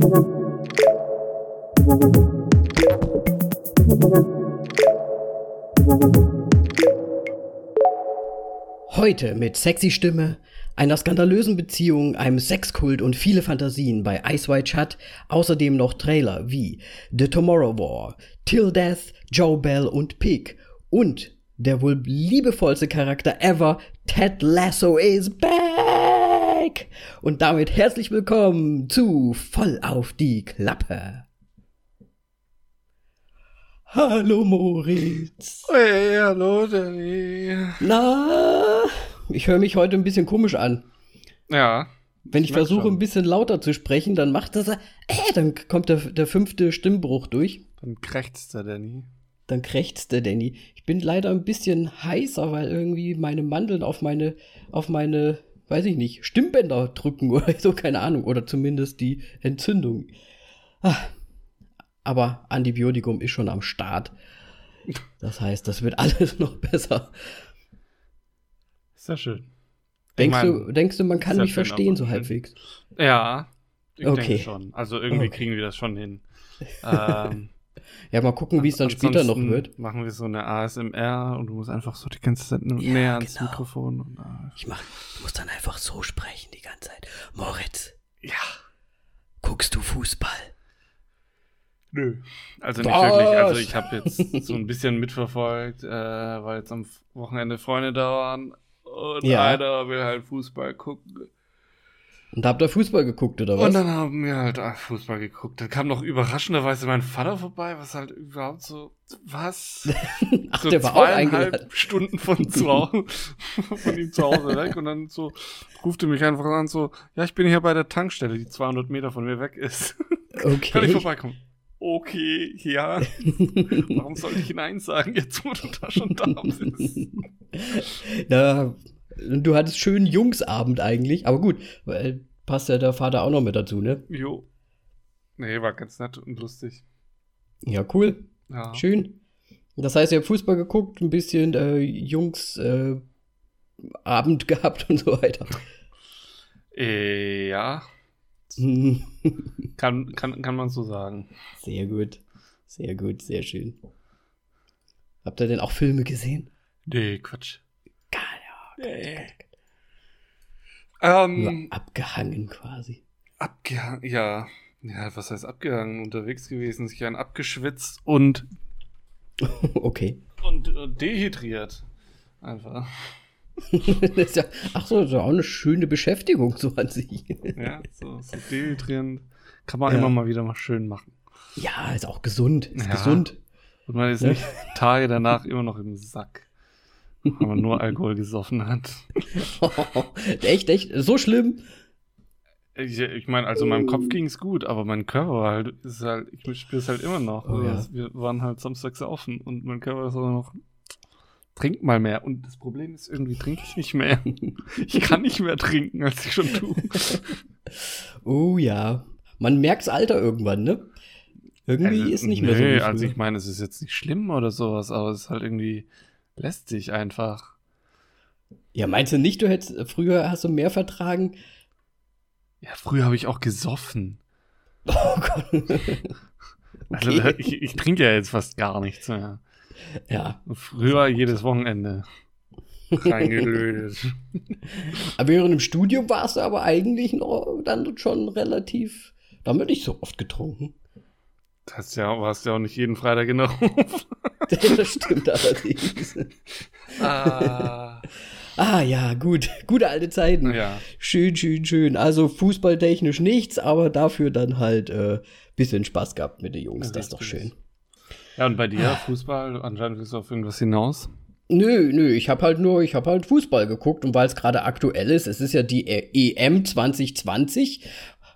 Heute mit sexy Stimme, einer skandalösen Beziehung, einem Sexkult und viele Fantasien bei Ice White Shut, außerdem noch Trailer wie The Tomorrow War, Till Death, Joe Bell und Pig und der wohl liebevollste Charakter ever, Ted Lasso is back! Und damit herzlich willkommen zu Voll auf die Klappe. Hallo Moritz. Hey, hallo Danny. Na, ich höre mich heute ein bisschen komisch an. Ja. Wenn ich, versuche, schon. ein bisschen lauter zu sprechen, dann macht das, äh, dann kommt der, der fünfte Stimmbruch durch. Dann krächzt der Danny. Dann krächzt der Danny. Ich bin leider ein bisschen heißer, weil irgendwie meine Mandeln auf meine, auf meine, weiß ich nicht, Stimmbänder drücken oder so, keine Ahnung. Oder zumindest die Entzündung. Ah, Aber Antibiotikum ist schon am Start. Das heißt, das wird alles noch besser. Ja schön. Denkst, Ich mein, du, denkst du, man kann mich verstehen, so halbwegs? Ja. Ich Okay. denke schon. Also irgendwie Okay. kriegen wir das schon hin. Ähm, Ja, mal gucken, wie es dann später noch wird. Machen wir so eine ASMR und du musst einfach so die ganze Zeit näher ans genau. Mikrofon. Und, äh, Ich mach, ich muss dann einfach so sprechen die ganze Zeit. Moritz, ja. guckst du Fußball? Nö. Also nicht Was? wirklich. Also ich habe jetzt so ein bisschen mitverfolgt, äh, weil jetzt am Wochenende Freunde da waren. Und Ja. einer will halt Fußball gucken. Und habt ihr Fußball geguckt oder was? Und dann haben wir halt ah, Fußball geguckt. Dann kam noch überraschenderweise mein Vater vorbei, was halt überhaupt so, was? Ach, so der war auch zweieinhalb. Stunden von zu Hause, von ihm zu Hause weg und dann so rufte mich einfach an so, ja, ich bin hier bei der Tankstelle, die 200 Meter von mir weg ist. Kann ich Okay. vorbeikommen? Okay, ja. Warum sollte ich Nein sagen, jetzt wo du da schon da bist? Na, du hattest schönen Jungsabend eigentlich, aber gut, weil passt ja der Vater auch noch mit dazu, ne? Jo. Nee, war ganz nett und lustig. Ja, cool. Ja. Schön. Das heißt, ihr habt Fußball geguckt, ein bisschen äh, Jungs äh, Abend gehabt und so weiter. Äh, ja, kann, kann, kann man so sagen. Sehr gut. Sehr gut, sehr schön. Habt ihr denn auch Filme gesehen? Nee, Quatsch. Geil. Nee. Ähm, abgehangen quasi. abgehangen, ja. Ja, was heißt abgehangen? Unterwegs gewesen, sich ein abgeschwitzt und, okay. und äh, dehydriert. Einfach. ja, ach so, das ist ja auch eine schöne Beschäftigung so an sich. Ja, so, so dehydrieren kann man Ja. immer mal wieder mal schön machen. ja, ist auch gesund. Ist Ja. gesund. Und man ist Ja. nicht Tage danach immer noch im Sack. Man nur Alkohol gesoffen hat. echt, echt, so schlimm. Ich, ich meine, also meinem Kopf ging es gut, aber mein Körper halt, ist halt, ich spüre es halt immer noch. Oh, ja. Also, Wir waren halt samstags offen und mein Körper ist aber noch, trink mal mehr. Und das Problem ist, irgendwie trinke ich nicht mehr. Ich kann nicht mehr trinken, als ich schon tue. Oh ja. Man merkt's Alter irgendwann, ne? Irgendwie Also, ist nicht mehr so. nee, also früher. ich meine, es ist jetzt nicht schlimm oder sowas, aber es ist halt irgendwie lästig einfach. ja, meinst du nicht, du hättest früher hast du mehr vertragen? Ja, früher habe ich auch gesoffen. Oh Gott. Also Okay. ich, ich trinke ja jetzt fast gar nichts mehr. Ja. Früher jedes Wochenende reingelötet. Aber während im Studium warst du aber eigentlich noch dann schon relativ. Da haben wir nicht so oft getrunken. Das ja, warst ja auch nicht jeden Freitag in der Ruf. das stimmt allerdings. Ah. Ah ja, gut. Gute alte Zeiten. Ja. Schön, schön, schön. Also fußballtechnisch nichts, aber dafür dann halt äh, bisschen Spaß gehabt mit den Jungs. Das ist doch schön. Ja, und bei dir, Fußball, anscheinend willst du auf irgendwas hinaus. Nö, nö, ich habe halt nur, ich habe halt Fußball geguckt und weil es gerade aktuell ist, es ist ja die EM 2020,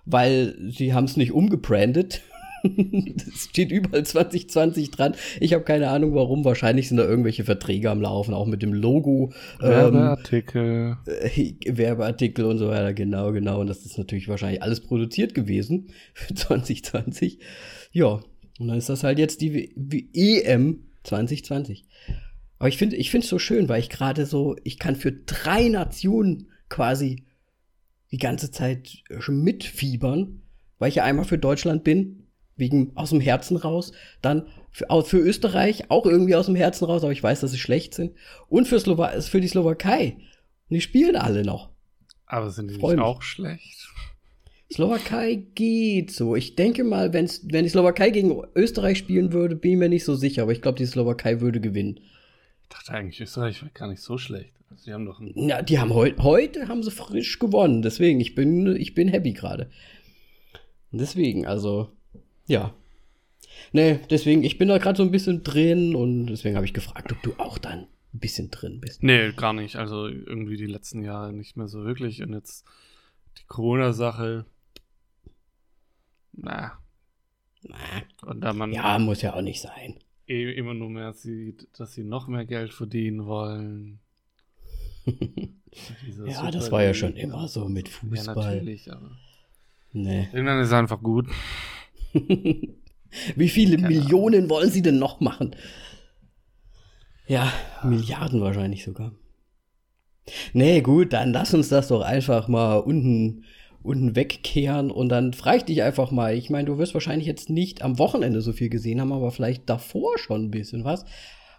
weil sie haben es nicht umgebrandet. Es steht überall 2020 dran. Ich habe keine Ahnung warum. Wahrscheinlich sind da irgendwelche Verträge am Laufen, auch mit dem Logo. Ähm, Werbeartikel. äh, Werbeartikel und so weiter, genau, genau. Und das ist natürlich wahrscheinlich alles produziert gewesen für 2020. Ja, und dann ist das halt jetzt die W- EM 2020. Aber ich finde ich finde es so schön, weil ich gerade so, ich kann für drei Nationen quasi die ganze Zeit mitfiebern. weil ich ja einmal für Deutschland bin, wegen aus dem Herzen raus. Dann für, für Österreich auch irgendwie aus dem Herzen raus, aber ich weiß, dass sie schlecht sind. Und für, Slowa für die Slowakei. Und die spielen alle noch. Aber sind die nicht auch schlecht? Slowakei geht so. Ich denke mal, wenn's, wenn die Slowakei gegen Österreich spielen würde, bin ich mir nicht so sicher, aber ich glaube, die Slowakei würde gewinnen. Ich dachte eigentlich, Österreich wäre gar nicht so schlecht. Also, die haben doch Ja, die haben heute, heute haben sie frisch gewonnen. Deswegen, ich bin, ich bin happy gerade. Deswegen, also, ja. Nee, deswegen, ich bin da gerade so ein bisschen drin und deswegen habe ich gefragt, ob du auch dann ein bisschen drin bist. Nee, gar nicht. Also irgendwie die letzten Jahre nicht mehr so wirklich. Und jetzt die Corona-Sache na. Na. Und da man ja, muss ja auch nicht sein. Eh immer nur mehr sieht, dass sie noch mehr Geld verdienen wollen. ja, das war ja schon immer so mit Fußball. Ja, natürlich, aber. Nee. Irgendwann ist es einfach gut. Wie viele Keine Millionen Ahnung. wollen sie denn noch machen? Ja, Milliarden wahrscheinlich sogar. Nee, gut, dann lass uns das doch einfach mal unten unten wegkehren und dann frage ich dich einfach mal. Ich meine, du wirst wahrscheinlich jetzt nicht am Wochenende so viel gesehen haben, aber vielleicht davor schon ein bisschen was.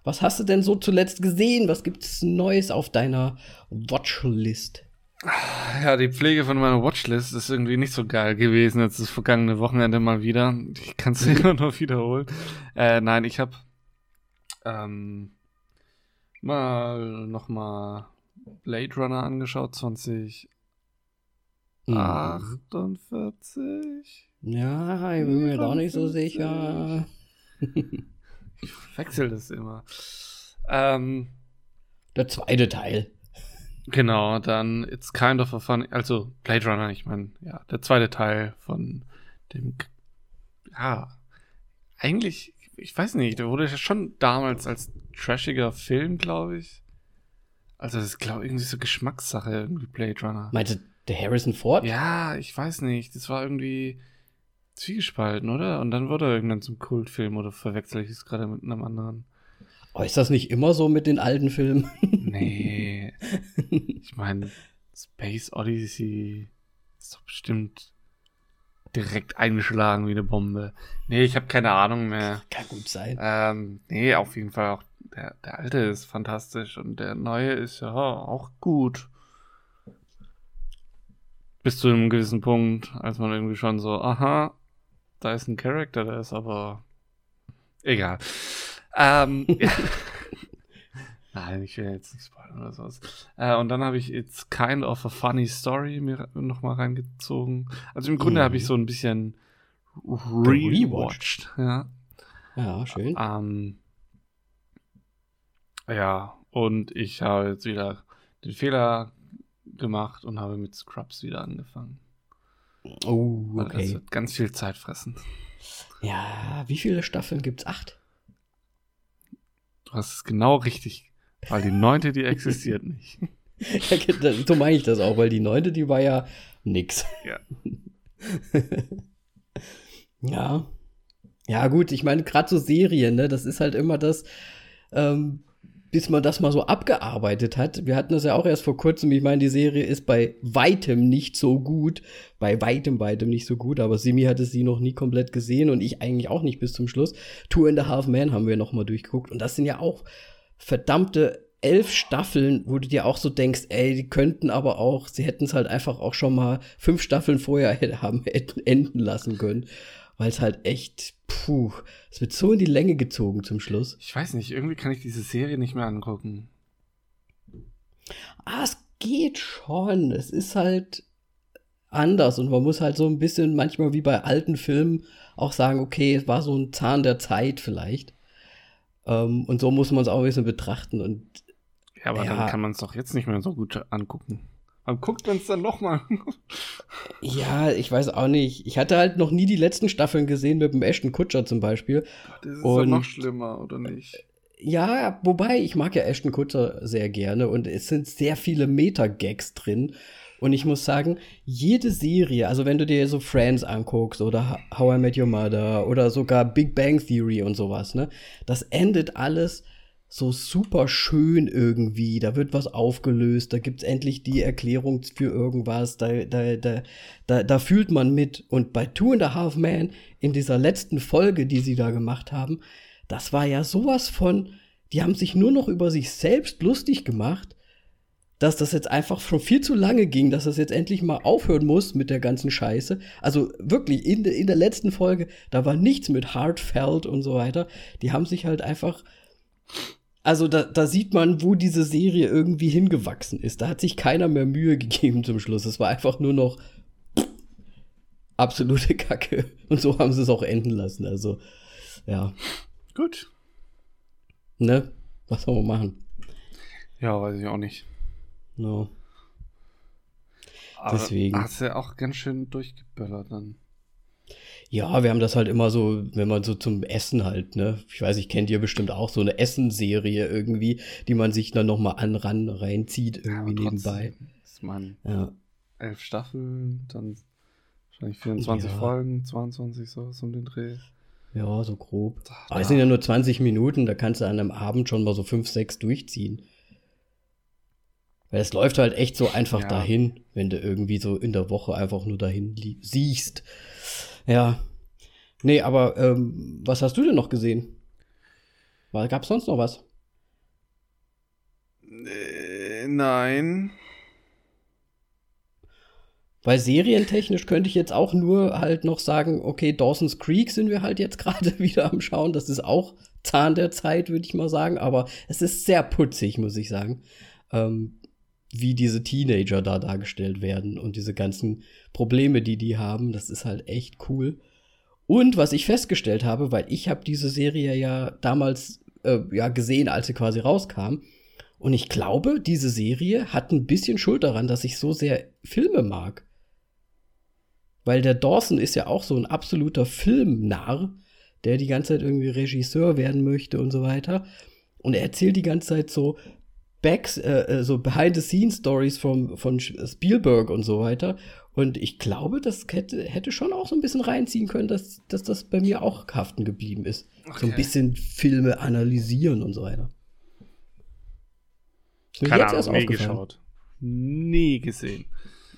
Was hast du denn so zuletzt gesehen? Was gibt's Neues auf deiner Watchlist? Ja, die Pflege von meiner Watchlist ist irgendwie nicht so geil gewesen jetzt das vergangene Wochenende mal wieder. Ich kann es immer noch wiederholen. Äh, nein, ich habe ähm, mal noch mal Blade Runner angeschaut, 20 48? Mhm. Ja, ich bin mir doch nicht so sicher. ich wechsle das immer. Ähm, Der zweite Teil. Genau, dann It's Kind of a Fun, also Blade Runner, ich meine, ja, der zweite Teil von dem, ja, eigentlich, ich weiß nicht, der wurde ja schon damals als trashiger Film, glaube ich. Also, das ist, glaube ich, irgendwie so Geschmackssache, irgendwie Blade Runner. Meinst du, der Harrison Ford? Ja, ich weiß nicht. Das war irgendwie zwiegespalten, oder? Und dann wurde er irgendwann zum Kultfilm oder verwechsel ich es gerade mit einem anderen? Oh, ist das nicht immer so mit den alten Filmen? nee. Ich meine, Space Odyssey ist doch bestimmt direkt eingeschlagen wie eine Bombe. Nee, ich habe keine Ahnung mehr. Kann gut sein. Ähm, nee, auf jeden Fall auch der, der alte ist fantastisch und der neue ist ja auch gut bis zu einem gewissen Punkt, als man irgendwie schon so, aha, da ist ein Charakter, der ist aber egal. Ähm, Nein, ich will jetzt nicht spoilern oder sowas. Äh, und dann habe ich It's Kind of a Funny Story mir nochmal reingezogen. Also im Grunde mhm. habe ich so ein bisschen rewatched. Ja. ja, schön. Ähm, ja, und ich habe jetzt wieder den Fehler gemacht und habe mit Scrubs wieder angefangen. Oh, okay. Das wird ganz viel Zeit fressen. Ja, wie viele Staffeln gibt's? Acht? Du hast es genau richtig, weil die neunte, die existiert nicht. ja, so meine ich das auch, weil die neunte, die war ja nix. Ja. ja. Ja, gut, ich meine, gerade so Serien, ne, das ist halt immer das, ähm, bis man das mal so abgearbeitet hat. Wir hatten das ja auch erst vor kurzem. Ich meine, die Serie ist bei weitem nicht so gut. Bei weitem, weitem nicht so gut. Aber Simi hatte sie noch nie komplett gesehen und ich eigentlich auch nicht bis zum Schluss. Two and a Half Men haben wir noch mal durchgeguckt. Und das sind ja auch verdammte elf Staffeln, wo du dir auch so denkst, ey, die könnten aber auch, sie hätten es halt einfach auch schon mal fünf Staffeln vorher haben enden lassen können weil es halt echt, puh, es wird so in die Länge gezogen zum Schluss. Ich weiß nicht, irgendwie kann ich diese Serie nicht mehr angucken. Ah, es geht schon. Es ist halt anders und man muss halt so ein bisschen manchmal wie bei alten Filmen auch sagen, okay, es war so ein Zahn der Zeit vielleicht. Ähm, und so muss man es auch ein bisschen betrachten und ja, aber ja, dann kann man es doch jetzt nicht mehr so gut angucken. Man guckt man es dann nochmal. ja, ich weiß auch nicht. Ich hatte halt noch nie die letzten Staffeln gesehen mit dem Ashton Kutscher zum Beispiel. Das ist und, noch schlimmer, oder nicht? Ja, wobei, ich mag ja Ashton Kutscher sehr gerne und es sind sehr viele Meta-Gags drin. Und ich muss sagen, jede Serie, also wenn du dir so Friends anguckst oder How I Met Your Mother oder sogar Big Bang Theory und sowas, ne, das endet alles so super schön irgendwie. Da wird was aufgelöst, da gibt's endlich die Erklärung für irgendwas, da, da, da, da, da fühlt man mit. Und bei Two and a Half Man, in dieser letzten Folge, die sie da gemacht haben, das war ja sowas von, die haben sich nur noch über sich selbst lustig gemacht, dass das jetzt einfach schon viel zu lange ging, dass das jetzt endlich mal aufhören muss mit der ganzen Scheiße. Also wirklich, in, in der letzten Folge, da war nichts mit Heartfelt und so weiter. Die haben sich halt einfach also da, da sieht man, wo diese Serie irgendwie hingewachsen ist. Da hat sich keiner mehr Mühe gegeben zum Schluss. Es war einfach nur noch absolute Kacke. Und so haben sie es auch enden lassen. Also, ja. Gut. Ne? Was soll man machen? Ja, weiß ich auch nicht. No. Aber Deswegen. Hast du ja auch ganz schön durchgeböllert dann. Ja, wir haben das halt immer so, wenn man so zum Essen halt, ne? Ich weiß, ich kennt ihr bestimmt auch so eine Essenserie irgendwie, die man sich dann nochmal an ran reinzieht, irgendwie ja, nebenbei. Ist man ja. elf Staffeln, dann wahrscheinlich 24 ja. Folgen, 22 so um den Dreh. Ja, so grob. Aber es sind ja nur 20 Minuten, da kannst du an einem Abend schon mal so 5, 6 durchziehen. Weil es läuft halt echt so einfach ja. dahin, wenn du irgendwie so in der Woche einfach nur dahin siehst. Ja. Nee, aber ähm, was hast du denn noch gesehen? Gab es sonst noch was? Äh, nein. Weil serientechnisch könnte ich jetzt auch nur halt noch sagen, okay, Dawson's Creek sind wir halt jetzt gerade wieder am Schauen. Das ist auch Zahn der Zeit, würde ich mal sagen. Aber es ist sehr putzig, muss ich sagen. Ähm, wie diese Teenager da dargestellt werden und diese ganzen Probleme, die die haben, das ist halt echt cool. Und was ich festgestellt habe, weil ich habe diese Serie ja damals äh, ja gesehen, als sie quasi rauskam, und ich glaube, diese Serie hat ein bisschen Schuld daran, dass ich so sehr Filme mag. Weil der Dawson ist ja auch so ein absoluter Filmnarr, der die ganze Zeit irgendwie Regisseur werden möchte und so weiter. Und er erzählt die ganze Zeit so, Backs, äh, äh, so Behind-the-Scenes-Stories von, von Spielberg und so weiter. Und ich glaube, das hätte, hätte schon auch so ein bisschen reinziehen können, dass, dass das bei mir auch haften geblieben ist. Okay. So ein bisschen Filme analysieren und so weiter. Keine Ahnung, nie geschaut. Nie gesehen.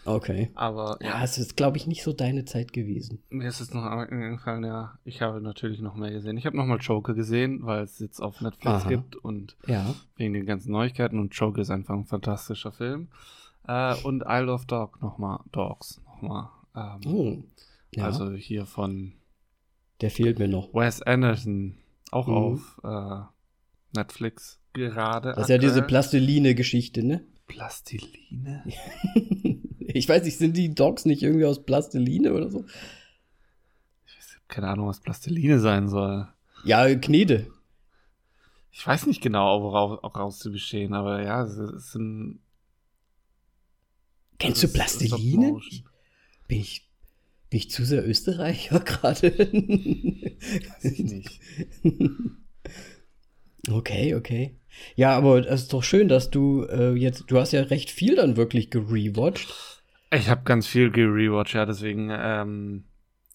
Okay. Aber ja, ja es ist, glaube ich, nicht so deine Zeit gewesen. Mir ist es noch eingefallen, ja, ich habe natürlich noch mehr gesehen. Ich habe nochmal Joker gesehen, weil es jetzt auf Netflix Aha. gibt und ja. wegen den ganzen Neuigkeiten und Joker ist einfach ein fantastischer Film. Äh, und Isle of Dog nochmal, Dogs nochmal. Ähm, oh. ja. Also hier von Der fehlt mir noch. Wes Anderson, auch mhm. auf äh, Netflix gerade. Das ist ja diese Plastiline-Geschichte, ne? Plastiline? Ich weiß nicht, sind die Dogs nicht irgendwie aus Plastiline oder so? Ich weiß, keine Ahnung, was Plastiline sein soll. Ja, Knete. Ich weiß nicht genau, woraus auch raus zu bestehen, aber ja, es, es sind. Kennst du Plastiline? Bin ich, bin ich zu sehr Österreicher gerade? weiß ich nicht. Okay, okay. Ja, aber es ist doch schön, dass du äh, jetzt, du hast ja recht viel dann wirklich gerewatcht. Ich habe ganz viel gerewatcht, ja, deswegen ähm,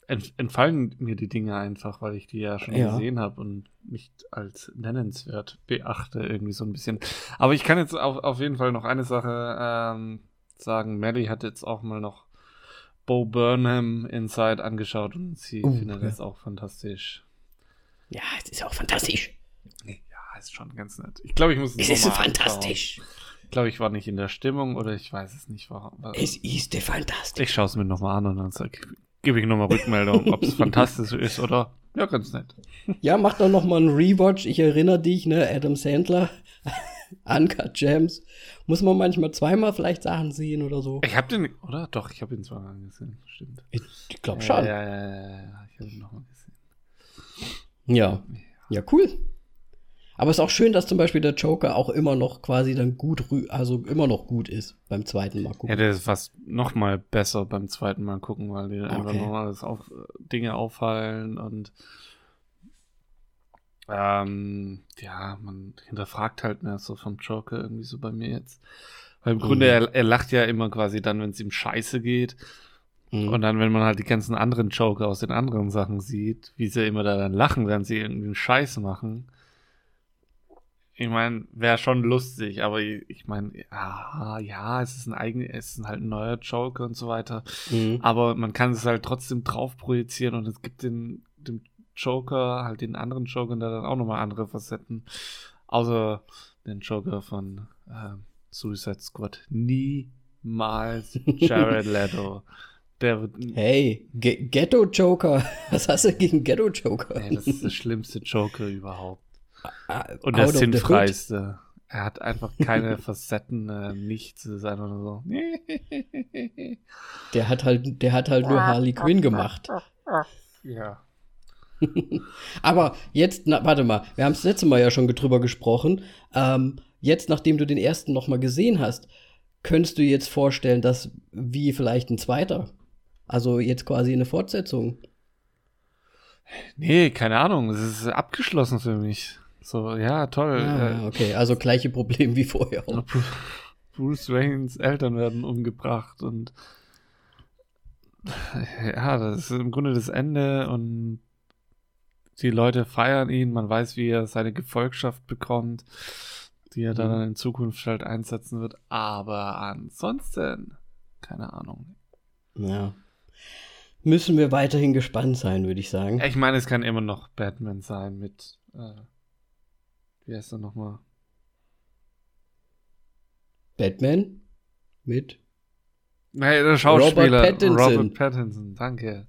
entfallen mir die Dinge einfach, weil ich die ja schon ja. gesehen habe und nicht als nennenswert beachte, irgendwie so ein bisschen. Aber ich kann jetzt auf, auf jeden Fall noch eine Sache ähm, sagen. Melly hat jetzt auch mal noch Bo Burnham Inside angeschaut und sie uh, findet ja. das auch fantastisch. Ja, es ist auch fantastisch. Ja, ist schon ganz nett. Ich glaube, ich muss es Es ist so fantastisch. Anschauen glaube, ich war nicht in der Stimmung oder ich weiß es nicht. Warum. Es ist fantastisch. Ich schaue es mir nochmal an und dann gebe ich nochmal Rückmeldung, ob es fantastisch ist oder ja, ganz nett. Ja, mach doch nochmal einen Rewatch. Ich erinnere dich, ne, Adam Sandler, Uncut Gems. Muss man manchmal zweimal vielleicht Sachen sehen oder so. Ich habe den, oder? Doch, ich habe ihn zweimal gesehen. Stimmt. Ich, ich glaube schon. Ja, ja, ja, ja, ich habe ihn nochmal gesehen. Ja. Ja, cool. Aber es ist auch schön, dass zum Beispiel der Joker auch immer noch quasi dann gut, also immer noch gut ist beim zweiten Mal gucken. Ja, der ist fast noch mal besser beim zweiten Mal gucken, weil dir okay. einfach noch alles auf, Dinge auffallen und ähm, ja, man hinterfragt halt mehr so vom Joker irgendwie so bei mir jetzt. Weil im mhm. Grunde, er, er lacht ja immer quasi dann, wenn es ihm scheiße geht. Mhm. Und dann, wenn man halt die ganzen anderen Joker aus den anderen Sachen sieht, wie sie immer da dann lachen, wenn sie irgendwie einen Scheiß machen Ich meine, wäre schon lustig, aber ich meine, ja, ja, es ist ein eigenes, es ist halt ein neuer Joker und so weiter. Mhm. Aber man kann es halt trotzdem drauf projizieren und es gibt den, dem Joker, halt den anderen Joker, der dann auch nochmal andere Facetten. Außer den Joker von äh, Suicide Squad. Niemals Jared Leto. Der wird. Hey, G Ghetto Joker. Was hast du gegen Ghetto Joker? Ey, das ist der schlimmste Joker überhaupt. Und der sinnfreiste. Er hat einfach keine Facetten, äh, nichts. ist einfach nur so. der hat halt, der hat halt nur Harley Quinn gemacht. Ja. Aber jetzt, na, warte mal, wir haben es letzte Mal ja schon drüber gesprochen. Ähm, jetzt, nachdem du den ersten noch mal gesehen hast, könntest du jetzt vorstellen, dass wie vielleicht ein zweiter, also jetzt quasi eine Fortsetzung. Nee, keine Ahnung, es ist abgeschlossen für mich. So, ja, toll. Ah, okay, also gleiche Problem wie vorher. Auch. Bruce Waynes Eltern werden umgebracht und ja, das ist im Grunde das Ende und die Leute feiern ihn, man weiß, wie er seine Gefolgschaft bekommt, die er dann mhm. in Zukunft halt einsetzen wird. Aber ansonsten, keine Ahnung. Ja. Müssen wir weiterhin gespannt sein, würde ich sagen. Ich meine, es kann immer noch Batman sein mit, äh, wie heißt er nochmal? Batman? Mit? Nein, der Schauspieler Robert Pattinson. Robert Pattinson, danke.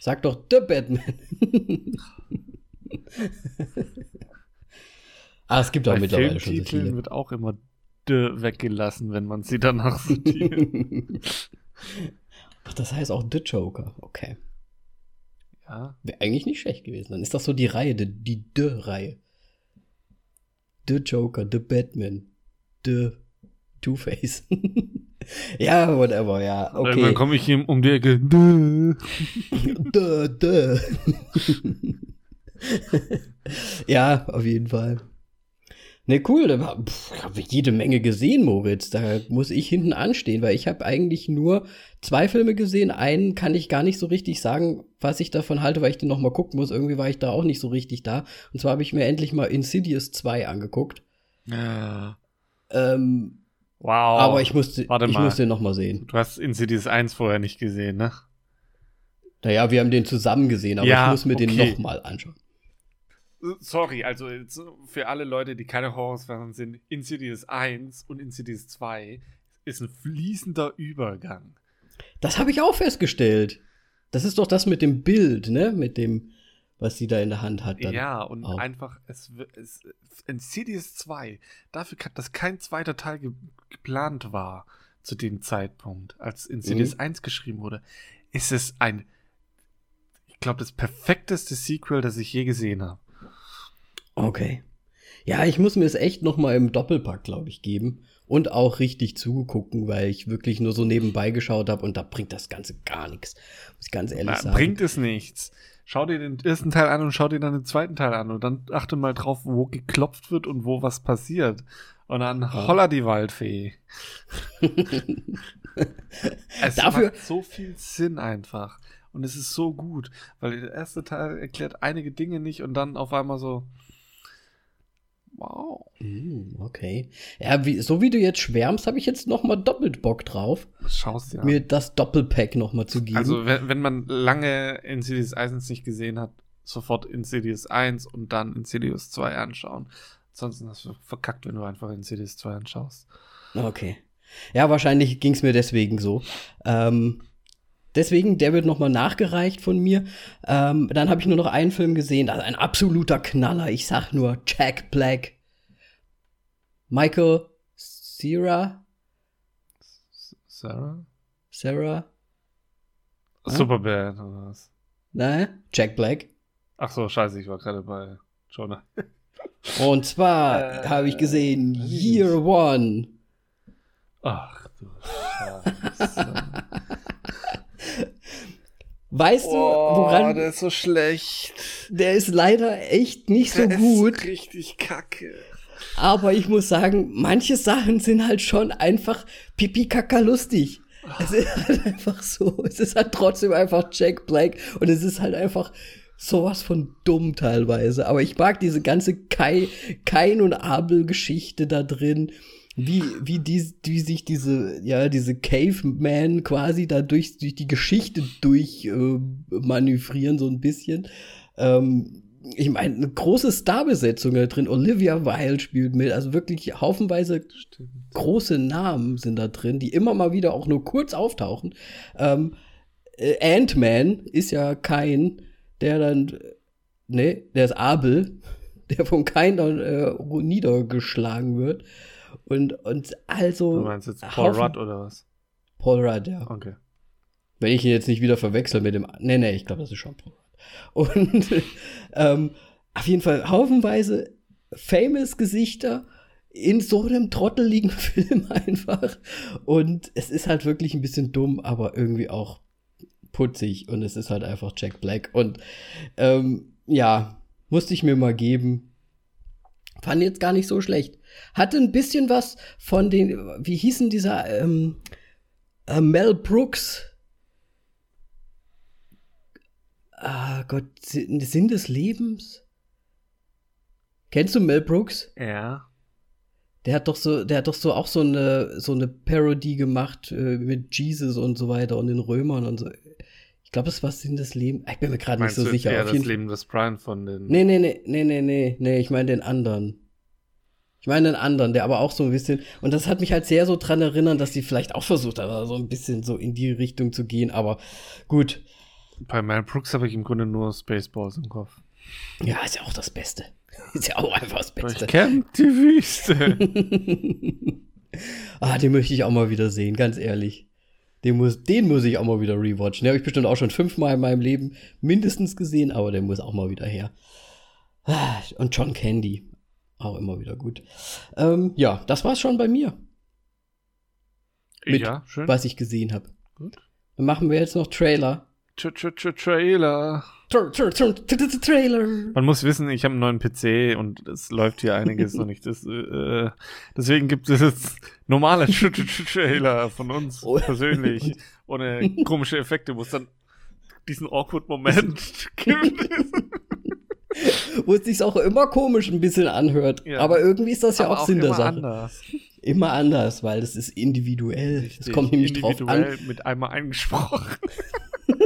Sag doch The Batman. ah, es gibt auch Bei mittlerweile schon so viele. wird auch immer The weggelassen, wenn man sie danach sortiert. Ach, das heißt auch The Joker. Okay. Ja. Wäre eigentlich nicht schlecht gewesen. Dann ist das so die Reihe, die, die The-Reihe. The Joker, The Batman, The Two-Face. ja, whatever, ja. Okay. Dann komme ich ihm um die Ecke. Dö, dö. ja, auf jeden Fall. Ne, cool, da habe ich jede Menge gesehen, Moritz. Da muss ich hinten anstehen, weil ich habe eigentlich nur zwei Filme gesehen. Einen kann ich gar nicht so richtig sagen, was ich davon halte, weil ich den noch mal gucken muss. Irgendwie war ich da auch nicht so richtig da. Und zwar habe ich mir endlich mal Insidious 2 angeguckt. Ja. Ähm, Wow. Aber ich musste, Warte ich mal. musste ihn noch mal sehen. Du hast Insidious 1 vorher nicht gesehen, ne? Naja, wir haben den zusammen gesehen, aber ja, ich muss mir okay. den noch mal anschauen. Sorry, also für alle Leute, die keine Horrorfans sind, Insidious 1 und Insidious 2 ist ein fließender Übergang. Das habe ich auch festgestellt. Das ist doch das mit dem Bild, ne? Mit dem was sie da in der Hand hat. ja, und auch. einfach, es, es Insidious 2, dafür, dass kein zweiter Teil ge geplant war zu dem Zeitpunkt, als Insidious mhm. 1 geschrieben wurde, ist es ein, ich glaube, das perfekteste Sequel, das ich je gesehen habe. Okay. Ja, ich muss mir es echt noch mal im Doppelpack, glaube ich, geben und auch richtig zugucken, weil ich wirklich nur so nebenbei geschaut habe und da bringt das Ganze gar nichts, muss ich ganz ehrlich Na, sagen. Bringt es nichts schau dir den ersten Teil an und schau dir dann den zweiten Teil an und dann achte mal drauf, wo geklopft wird und wo was passiert. Und dann holla die Waldfee. es Dafür macht so viel Sinn einfach. Und es ist so gut, weil der erste Teil erklärt einige Dinge nicht und dann auf einmal so, Wow. Mm, okay. Ja, wie, so wie du jetzt schwärmst, habe ich jetzt noch mal doppelt Bock drauf. Schaust ja. Mir das Doppelpack noch mal zu geben. Also, wenn, wenn man lange Insidious 1 nicht gesehen hat, sofort Insidious 1 und dann Insidious 2 anschauen. Ansonsten hast du verkackt, wenn du einfach Insidious 2 anschaust. Okay. Ja, wahrscheinlich ging es mir deswegen so. Ähm, Deswegen, der wird nochmal nachgereicht von mir. Ähm, dann habe ich nur noch einen Film gesehen, ist ein absoluter Knaller. Ich sag nur Jack Black. Michael Cera. Sarah? Sarah? Superbad oder was? Nein, Jack Black. Ach so, scheiße, ich war gerade bei Jonah. Und zwar äh, habe ich gesehen Year One. Ach du Scheiße. Weißt oh, du, woran. Der ist so schlecht. Der ist leider echt nicht der so gut. Ist richtig kacke. Aber ich muss sagen, manche Sachen sind halt schon einfach pipi kaka lustig. Es ist halt einfach so. Es ist halt trotzdem einfach Jack Black und es ist halt einfach sowas von dumm teilweise. Aber ich mag diese ganze Kai, Kain und Abel-Geschichte da drin. Wie, wie, die, wie sich diese, ja, diese Caveman quasi da durch, durch die Geschichte durch äh, manövrieren, so ein bisschen. Ähm, ich meine, eine große Starbesetzung da drin. Olivia Wilde spielt mit, also wirklich haufenweise Stimmt. große Namen sind da drin, die immer mal wieder auch nur kurz auftauchen. Ähm, äh, Ant-Man ist ja kein, der dann, ne, der ist Abel, der von keiner äh, niedergeschlagen wird. Und, und also. Du meinst jetzt Paul Rudd oder was? Paul Rudd, ja. Okay. Wenn ich ihn jetzt nicht wieder verwechsel mit dem. Nee, nee, ich glaube, das ist schon Paul Rudd. Und ähm, auf jeden Fall haufenweise famous Gesichter in so einem trotteligen Film einfach. Und es ist halt wirklich ein bisschen dumm, aber irgendwie auch putzig. Und es ist halt einfach Jack Black. Und ähm, ja, musste ich mir mal geben. Fand jetzt gar nicht so schlecht. Hatte ein bisschen was von den, wie hießen dieser ähm, äh, Mel Brooks Ah Gott, Sinn des Lebens? Kennst du Mel Brooks? Ja. Der hat doch so, der hat doch so auch so eine so eine Parodie gemacht äh, mit Jesus und so weiter und den Römern und so. Ich glaube, es war Sinn des Lebens. Ich bin mir gerade nicht so du sicher. Eher das Leben des Brian von den. Nee, nee, nee, nee, nee, nee, nee, ich meine den anderen. Ich meine den anderen, der aber auch so ein bisschen, und das hat mich halt sehr so dran erinnert, dass die vielleicht auch versucht hat, so ein bisschen so in die Richtung zu gehen, aber gut. Bei Mel Brooks habe ich im Grunde nur Spaceballs im Kopf. Ja, ist ja auch das Beste. Ist ja auch einfach das Beste. Ich kenn die Wüste. ah, den möchte ich auch mal wieder sehen, ganz ehrlich. Den muss, den muss ich auch mal wieder rewatchen. Den habe ich bestimmt auch schon fünfmal in meinem Leben mindestens gesehen, aber der muss auch mal wieder her. Ah, und John Candy. Auch immer wieder gut. Ähm, ja, das war's schon bei mir. Mit, ja, schön. Was ich gesehen habe. Dann machen wir jetzt noch Trailer. Trailer. Trailer. Man muss wissen, ich habe einen neuen PC und es läuft hier einiges noch nicht. Das, äh, deswegen gibt es jetzt normale Trailer von uns oh. persönlich, ohne komische Effekte, wo es dann diesen awkward Moment gibt. wo es sich auch immer komisch ein bisschen anhört. Ja. Aber irgendwie ist das ja auch, auch Sinn der Sache. Anders. Immer anders, weil das ist individuell. Es kommt nämlich drauf an. mit einmal eingesprochen.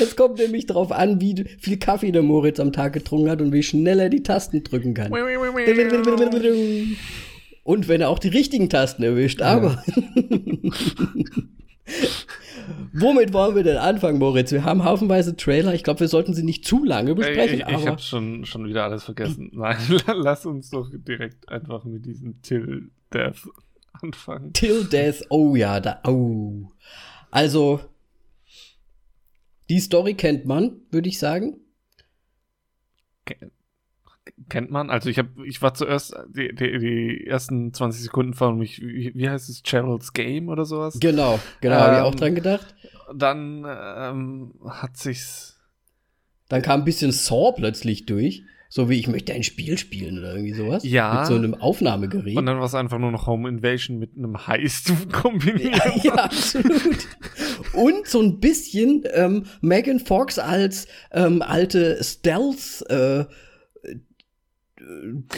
Es kommt nämlich drauf an, wie viel Kaffee der Moritz am Tag getrunken hat und wie schnell er die Tasten drücken kann. Und wenn er auch die richtigen Tasten erwischt, aber. Womit wollen wir denn anfangen, Moritz? Wir haben haufenweise Trailer. Ich glaube, wir sollten sie nicht zu lange besprechen. Ich, ich, ich habe schon, schon wieder alles vergessen. Nein, lass uns doch direkt einfach mit diesem Till Death anfangen. Till Death, oh ja, da, oh. Also, die Story kennt man, würde ich sagen. Kennt man? Also ich habe, ich war zuerst die, die, die, ersten 20 Sekunden von mich, wie, wie heißt es, Gerald's Game oder sowas? Genau, genau, ähm, habe ich auch dran gedacht. Dann ähm, hat sich's. Dann kam ein bisschen Saw plötzlich durch. So wie ich möchte ein Spiel spielen oder irgendwie sowas. Ja. Mit so einem Aufnahmegerät. Und dann war es einfach nur noch Home Invasion mit einem Heist kombiniert. Ja, ja, absolut. Und so ein bisschen ähm, Megan Fox als ähm, alte Stealth äh,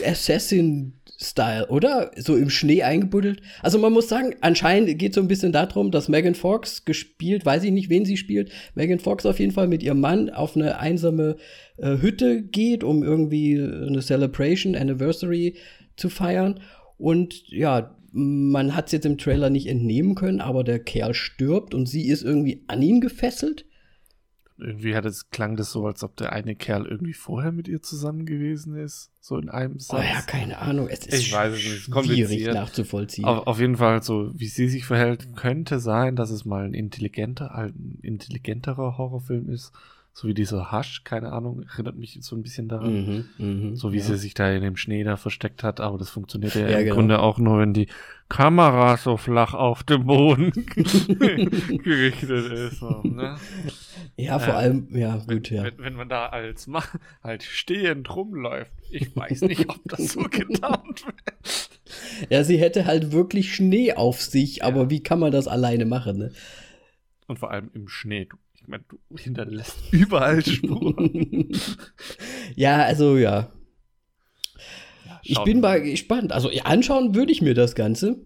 Assassin Style, oder? So im Schnee eingebuddelt. Also man muss sagen, anscheinend geht es so ein bisschen darum, dass Megan Fox gespielt, weiß ich nicht, wen sie spielt, Megan Fox auf jeden Fall mit ihrem Mann auf eine einsame äh, Hütte geht, um irgendwie eine Celebration, Anniversary zu feiern. Und ja, man hat es jetzt im Trailer nicht entnehmen können, aber der Kerl stirbt und sie ist irgendwie an ihn gefesselt. Irgendwie hat es, klang das so, als ob der eine Kerl irgendwie vorher mit ihr zusammen gewesen ist. So in einem Satz. Oh ja, keine Ahnung. Es ist ich weiß es nicht. schwierig nachzuvollziehen. Auf, auf, jeden Fall, so wie sie sich verhält, könnte sein, dass es mal ein intelligenter, ein intelligenterer Horrorfilm ist so wie dieser Hasch, keine Ahnung, erinnert mich so ein bisschen daran. Mhm, mh, so wie ja. sie sich da in dem Schnee da versteckt hat, aber das funktioniert ja, ja im genau. Grunde auch nur, wenn die Kamera so flach auf dem Boden gerichtet ist. So, ne? Ja, vor äh, allem, ja, gut, wenn, ja. Wenn, wenn man da als Ma halt stehend rumläuft, ich weiß nicht, ob das so getarnt wird. Ja, sie hätte halt wirklich Schnee auf sich, aber wie kann man das alleine machen, ne? Und vor allem im Schnee. Du, ich meine, du hinterlässt überall Spuren. ja, also ja. Ja, Ich bin mal. gespannt. Also anschauen würde ich mir das Ganze.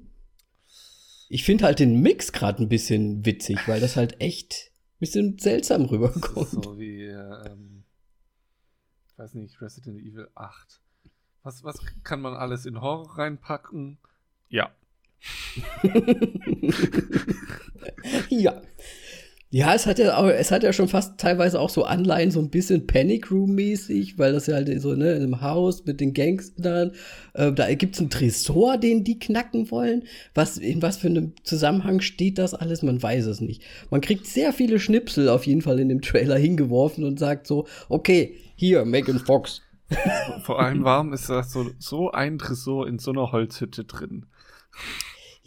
Ich finde halt den Mix gerade ein bisschen witzig, weil das halt echt ein bisschen seltsam rüberkommt. so wie, ähm, ich weiß nicht, Resident Evil 8. Was, was kann man alles in Horror reinpacken? Ja. ja. Ja, es hat ja es hat ja schon fast teilweise auch so Anleihen, so ein bisschen Panic Room-mäßig, weil das ja halt so, ne, im Haus mit den Gangstern, äh, da gibt's einen Tresor, den die knacken wollen. Was, in was für einem Zusammenhang steht das alles? Man weiß es nicht. Man kriegt sehr viele Schnipsel auf jeden Fall in dem Trailer hingeworfen und sagt so, okay, hier, Megan Fox. Vor allem, warum ist das so, so ein Tresor in so einer Holzhütte drin?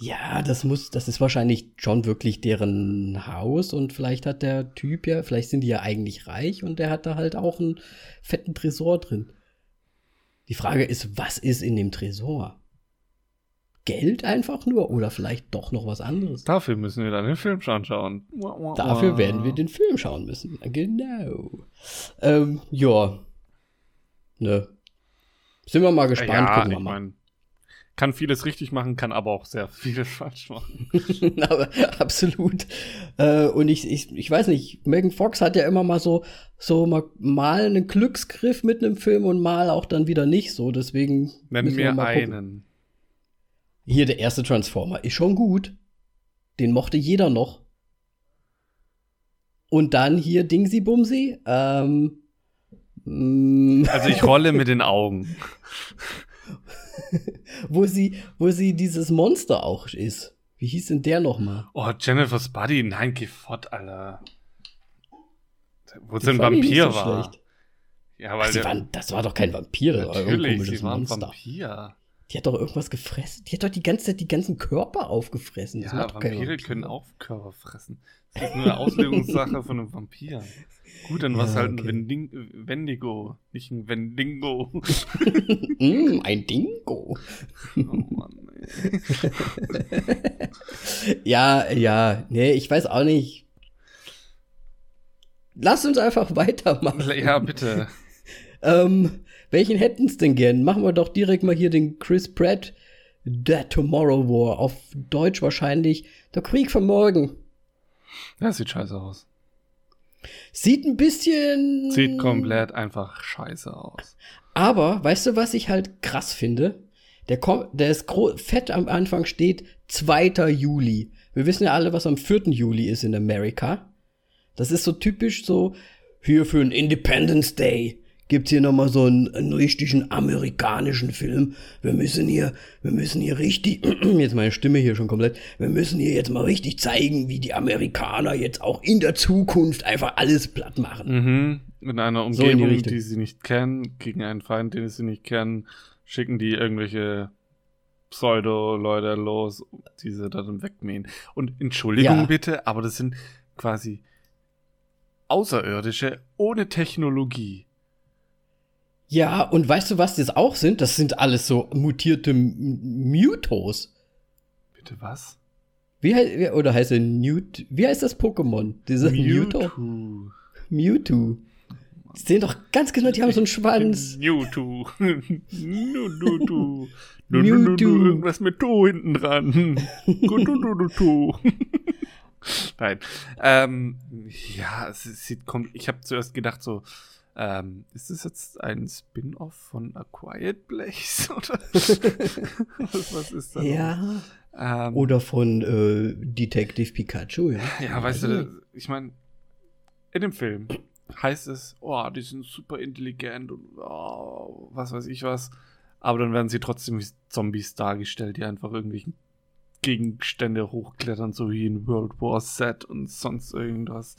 Ja, das muss, das ist wahrscheinlich schon wirklich deren Haus und vielleicht hat der Typ ja, vielleicht sind die ja eigentlich reich und der hat da halt auch einen fetten Tresor drin. Die Frage ist, was ist in dem Tresor? Geld einfach nur oder vielleicht doch noch was anderes? Dafür müssen wir dann den Film schon schauen. Dafür werden wir den Film schauen müssen. Genau. Ähm, ja. Ne. Sind wir mal gespannt, ja, gucken wir mal. mein, kann vieles richtig machen, kann aber auch sehr vieles falsch machen. Aber absolut. Äh, und ich, ich, ich weiß nicht, Megan Fox hat ja immer mal so, so mal, mal einen Glücksgriff mit einem Film und mal auch dann wieder nicht so. Deswegen Nenn mir gucken. einen. Hier der erste Transformer ist schon gut. Den mochte jeder noch. Und dann hier Dingsy Bumsy. Ähm, mm, Also ich rolle mit den Augen. wo sie, wo sie dieses Monster auch ist. Wie hieß denn der noch mal? Oh, Jennifer's Buddy, nein, geh fort, Alter. Wo es ein Vampir so war. schlecht. Ja, Ach, weil sie der, waren, das war doch kein Vampir, das war natürlich, komisches sie war ein Monster. Vampir. Die hat doch irgendwas gefressen. Die hat doch die ganze Zeit die ganzen Körper aufgefressen. Das Ja, Vampire Vampir. können auch Körper fressen. Das ist nur eine Auslegungssache von einem Vampir. Gut, dann war es Ja, halt ein okay. Wending Wendigo, nicht ein Wendingo. mm, ein Dingo. Oh Mann. Ja, ja, nee, ich weiß auch nicht. Lass uns einfach weitermachen. Ja, bitte. Ähm, welchen hätten's denn gern? Machen wir doch direkt mal hier den Chris Pratt The Tomorrow War. Auf Deutsch wahrscheinlich Der Krieg von morgen. Das sieht scheiße aus. Sieht ein bisschen. Sieht komplett einfach scheiße aus. Aber, weißt du, was ich halt krass finde? Der, kom der ist fett am Anfang steht 2. Juli. Wir wissen ja alle, was am 4. Juli ist in Amerika. Das ist so typisch so, hier für einen Independence Day gibt's hier nochmal so einen, einen richtigen amerikanischen Film. Wir müssen hier, wir müssen hier richtig, jetzt meine Stimme hier schon komplett, wir müssen hier jetzt mal richtig zeigen, wie die Amerikaner jetzt auch in der Zukunft einfach alles platt machen. Mhm. In einer So in die Umgebung, die sie nicht kennen, gegen einen Feind, den sie nicht kennen, schicken die irgendwelche Pseudo-Leute los, die sie dann wegmähen. Und Entschuldigung Ja. bitte, aber das sind quasi Außerirdische ohne Technologie. Ja, und weißt du, was das auch sind? Das sind alles so mutierte Mutos. Bitte was? Wie heißt, oder heißt er Newt? Wie heißt das Pokémon? Diese Mewtwo? Mewtwo. Mewtwo. Die sehen doch ganz genau, die haben so einen Schwanz. Mewtwo. Mewtwo. Mewtwo. Irgendwas mit To hinten dran. Gududududu. Nein. Ähm, ja, es sieht kom Ich habe zuerst gedacht so, ähm, ist das jetzt ein Spin-off von A Quiet Place oder was, ist das? Ja. Ähm, Oder von äh, Detective Pikachu, ja. Ja, weißt du, ich meine, in dem Film heißt es, oh, die sind super intelligent und oh, was weiß ich was. Aber dann werden sie trotzdem wie Zombies dargestellt, die einfach irgendwelchen Gegenstände hochklettern, so wie in World War Z und sonst irgendwas.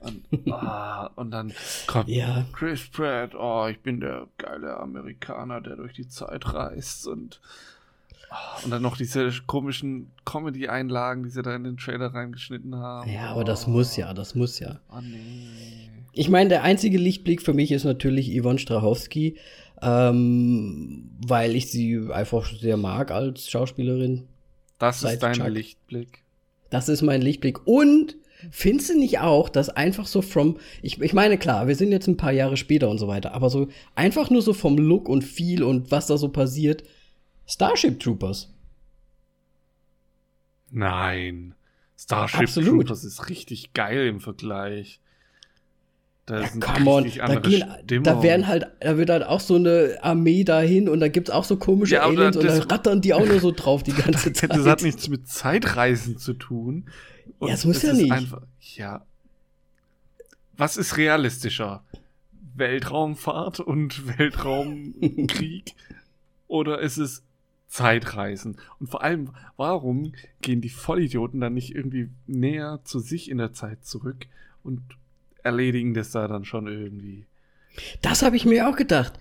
Und, ah, und dann kommt Ja. Chris Pratt, oh, ich bin der geile Amerikaner, der durch die Zeit reist und ah, und dann noch diese komischen Comedy-Einlagen, die sie da in den Trailer reingeschnitten haben. Ja, aber das muss ja, das muss ja. Oh nee. Ich meine, der einzige Lichtblick für mich ist natürlich Yvonne Strachowski, ähm, weil ich sie einfach sehr mag als Schauspielerin. Das ist dein Chuck. Lichtblick. Das ist mein Lichtblick. Und Findest du nicht auch, dass einfach so from, ich, ich meine, klar, wir sind jetzt ein paar Jahre später und so weiter, aber so einfach nur so vom Look und Feel und was da so passiert, Starship Troopers. Nein. Starship Absolut. Troopers ist richtig geil im Vergleich. Da Ja, sind come on, da, gehen, Stimmung. da werden halt, da wird halt auch so eine Armee dahin und da gibt's auch so komische Ja, Aliens und das- da rattern die auch nur so drauf die ganze Zeit. Das hat nichts mit Zeitreisen zu tun. Und Ja, es muss ja ist nicht. Einfach, ja. Was ist realistischer? Weltraumfahrt und Weltraumkrieg? Oder ist es Zeitreisen? Und vor allem, warum gehen die Vollidioten dann nicht irgendwie näher zu sich in der Zeit zurück und erledigen das da dann schon irgendwie? Das habe ich mir auch gedacht.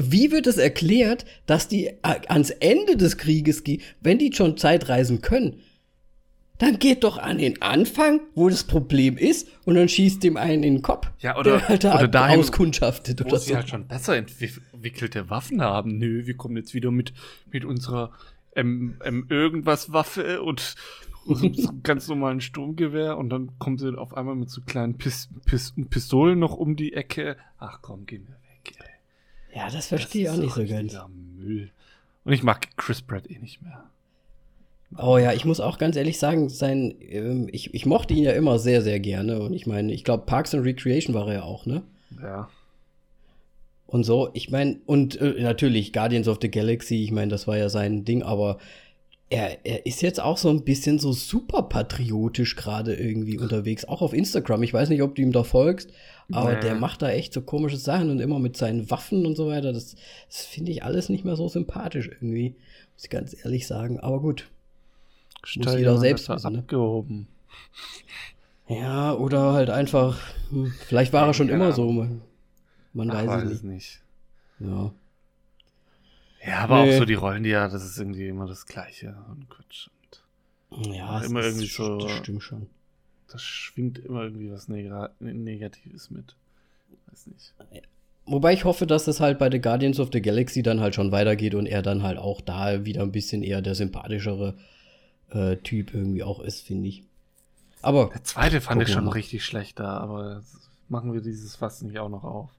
Wie wird es erklärt, dass die äh, ans Ende des Krieges gehen, wenn die schon Zeitreisen können? Dann geht doch an den Anfang, wo das Problem ist, und dann schießt dem einen in den Kopf. Ja, oder- der halt da oder dahin, auskundschaftet Wo oder sie so. halt schon besser entwickelte Waffen haben. Nö, wir kommen jetzt wieder mit, mit unserer M, M irgendwas Waffe und unserem ganz normalen Sturmgewehr und dann kommen sie auf einmal mit so kleinen Pis, Pis, Pistolen noch um die Ecke. Ach komm, geh mir weg, ey. Ja, das verstehe ich auch nicht so ganz. Müll. Und ich mag Chris Pratt eh nicht mehr. Oh ja, ich muss auch ganz ehrlich sagen, sein, ähm, ich, ich mochte ihn ja immer sehr, sehr gerne. Und ich meine, ich glaube, Parks and Recreation war er ja auch, ne? Ja. Und so, ich meine, und äh, natürlich Guardians of the Galaxy, ich meine, das war ja sein Ding, aber er, er ist jetzt auch so ein bisschen so super patriotisch gerade irgendwie unterwegs, auch auf Instagram. Ich weiß nicht, ob du ihm da folgst, aber Nee. der macht da echt so komische Sachen und immer mit seinen Waffen und so weiter. Das, das finde ich alles nicht mehr so sympathisch irgendwie, muss ich ganz ehrlich sagen. Aber gut. Stell jeder dir mal, selbst wissen, ne? abgehoben. Ja, oder halt einfach, hm, vielleicht war er schon Ja. immer so, man, man Ach, weiß es nicht. nicht. Ja. Ja, aber Nee. auch so die Rollen, die ja, das ist irgendwie immer das Gleiche und Quatsch. Und Ja, Immer ist- irgendwie so- Das stimmt schon. das schwingt immer irgendwie was Nega Negatives mit. Weiß nicht. Wobei ich hoffe, dass es halt bei The Guardians of the Galaxy dann halt schon weitergeht und er dann halt auch da wieder ein bisschen eher der sympathischere äh, Typ irgendwie auch ist, finde ich. Aber Der zweite fand ich schon mal. richtig schlecht da, aber machen wir dieses Fass nicht auch noch auf.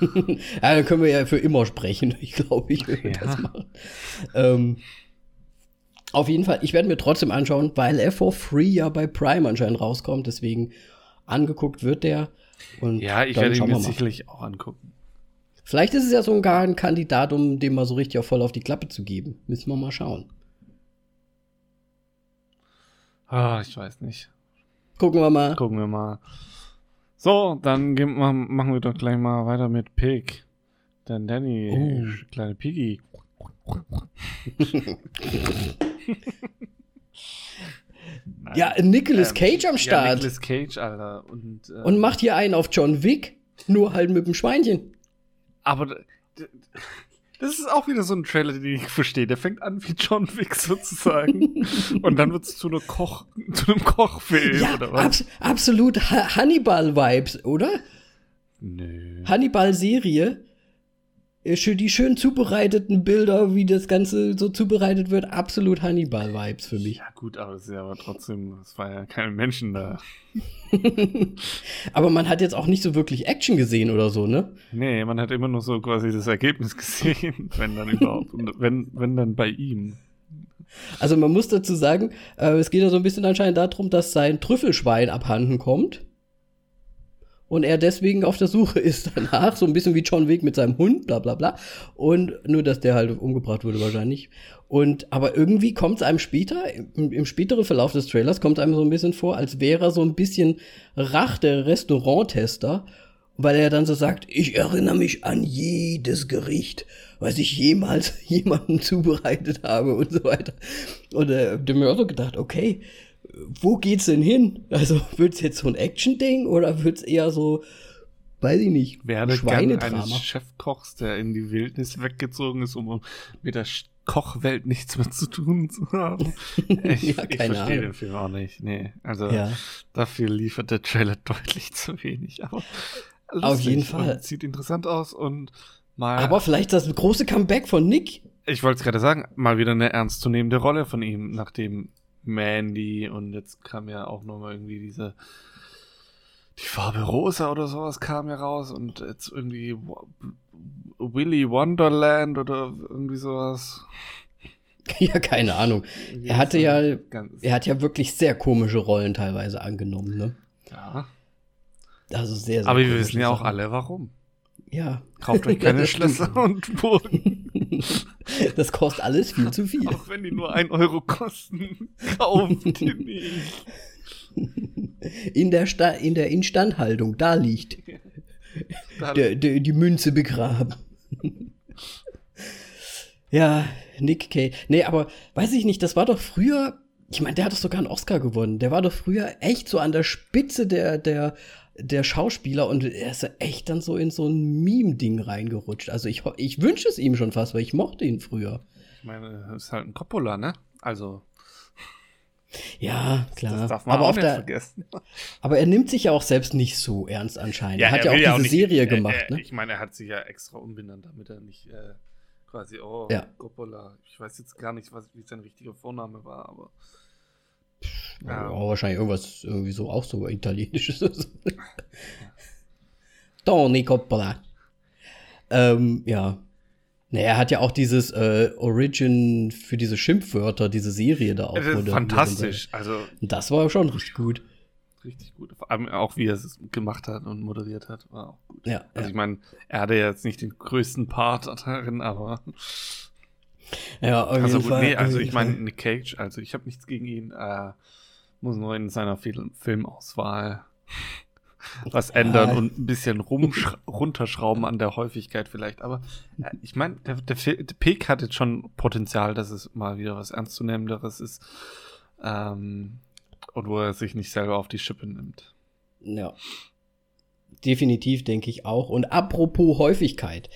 Ja, dann können wir ja für immer sprechen, ich glaube, ich würde Ja. das machen. Ähm, auf jeden Fall, ich werde mir trotzdem anschauen, weil er for free ja bei Prime anscheinend rauskommt, deswegen angeguckt wird der. Und Ja, ich werde ihn mir sicherlich auch angucken. Vielleicht ist es ja sogar ein Kandidat, um dem mal so richtig auch voll auf die Klappe zu geben. Müssen wir mal schauen. Ah, ich weiß nicht. Gucken wir mal. Gucken wir mal. So, dann gehen machen wir doch gleich mal weiter mit Pig. Denn Danny, Oh. kleine Piggy. Ja, Nicolas Ähm, Cage am Ja, Start. Nicolas Cage, Alter. Und, äh, und macht hier einen auf John Wick, nur halt mit dem Schweinchen. Aber das ist auch wieder so ein Trailer, den ich nicht verstehe. Der fängt an wie John Wick sozusagen. und dann wird es zu, Koch, zu einem Kochfilm Ja, oder was? abs absolut Ha- Hannibal-Vibes, oder? Nö. Hannibal-Serie. Äh, Die schön zubereiteten Bilder, wie das Ganze so zubereitet wird, absolut Hannibal-Vibes für mich. Ja, gut, aber es ist ja aber trotzdem, es war ja keine Menschen da. Aber man hat jetzt auch nicht so wirklich Action gesehen oder so, ne? Nee, man hat immer nur so quasi das Ergebnis gesehen, wenn dann überhaupt. Und wenn, wenn dann bei ihm. Also man muss dazu sagen, äh, es geht ja so ein bisschen anscheinend darum, dass sein Trüffelschwein abhanden kommt. Und er deswegen auf der Suche ist danach, so ein bisschen wie John Wick mit seinem Hund, bla bla bla. Und nur, dass der halt umgebracht wurde wahrscheinlich. Und aber irgendwie kommt es einem später, im, im späteren Verlauf des Trailers, kommt einem so ein bisschen vor, als wäre er so ein bisschen Rach der Restauranttester, weil er dann so sagt, ich erinnere mich an jedes Gericht, was ich jemals jemandem zubereitet habe und so weiter. Und äh, hab mir auch so gedacht, okay, wo geht's denn hin? Also wird's jetzt so ein Action-Ding oder wird's eher so, weiß ich nicht, Werde gern eines Chefkochs, der in die Wildnis weggezogen ist, um mit der Kochwelt nichts mehr zu tun zu haben. Ich, Ja, ich verstehe Ahnung. den Film auch nicht. Nee, also Ja. dafür liefert der Trailer deutlich zu wenig. Aber Auf jeden Fall. Sieht interessant aus und mal. Aber vielleicht das große Comeback von Nick. ich wollte es gerade sagen, mal wieder eine ernstzunehmende Rolle von ihm, nachdem Mandy und jetzt kam ja auch nochmal irgendwie diese die Farbe Rosa oder sowas kam ja raus und jetzt irgendwie Willy Wonderland oder irgendwie sowas. Ja, keine Ahnung. Er hatte ja, er hat ja wirklich sehr komische Rollen teilweise angenommen, ne? Ja. Also sehr, sehr Aber wir wissen ja auch alle, warum. Ja. Kauft euch keine Schlösser und Burgen. Das kostet alles viel zu viel. Auch wenn die nur ein Euro kosten, kauft die nicht. In der, Sta in der Instandhaltung, da liegt der, der, die Münze begraben. ja, Nick Cage. Nee, aber weiß ich nicht, das war doch früher, ich meine, der hat doch sogar einen Oscar gewonnen. Der war doch früher echt so an der Spitze der, der, der Schauspieler und er ist echt dann so in so ein Meme-Ding reingerutscht. Also ich, ich wünsche es ihm schon fast, weil ich mochte ihn früher. Ich meine, ist halt ein Coppola, ne? Also. Ja, klar. Das darf man aber auch nicht der, vergessen. Aber er nimmt sich ja auch selbst nicht so ernst anscheinend. Ja, er hat er ja auch ja diese auch nicht- Serie er- gemacht, er, ne? Ich meine, er hat sich ja extra umbenannt, damit er nicht äh, quasi, oh, Ja. Coppola. Ich weiß jetzt gar nicht, was, wie sein richtiger Vorname war, aber. Ja. wahrscheinlich irgendwas irgendwie so auch so italienisches. Tony Coppola. Ähm, ja. Naja, er hat ja auch dieses äh, Origin für diese Schimpfwörter, diese Serie da auch. Es ist fantastisch. Also. Das war schon richtig gut. richtig gut. Vor allem auch, wie er es gemacht hat und moderiert hat, war auch gut. Ja, Also ja. ich meine, er hatte ja jetzt nicht den größten Part darin, aber ja auf also jeden Fall, nee, also ich meine. Nick Cage, also ich habe nichts gegen ihn, äh, muss nur in seiner Film Filmauswahl was ändern Ja. und ein bisschen runterschrauben an der Häufigkeit vielleicht. Aber äh, ich meine, der, der, der Peak hat jetzt schon Potenzial, dass es mal wieder was Ernstzunehmenderes ist. Ähm, und wo er sich nicht selber auf die Schippe nimmt. Ja. Definitiv denke ich auch. Und apropos Häufigkeit.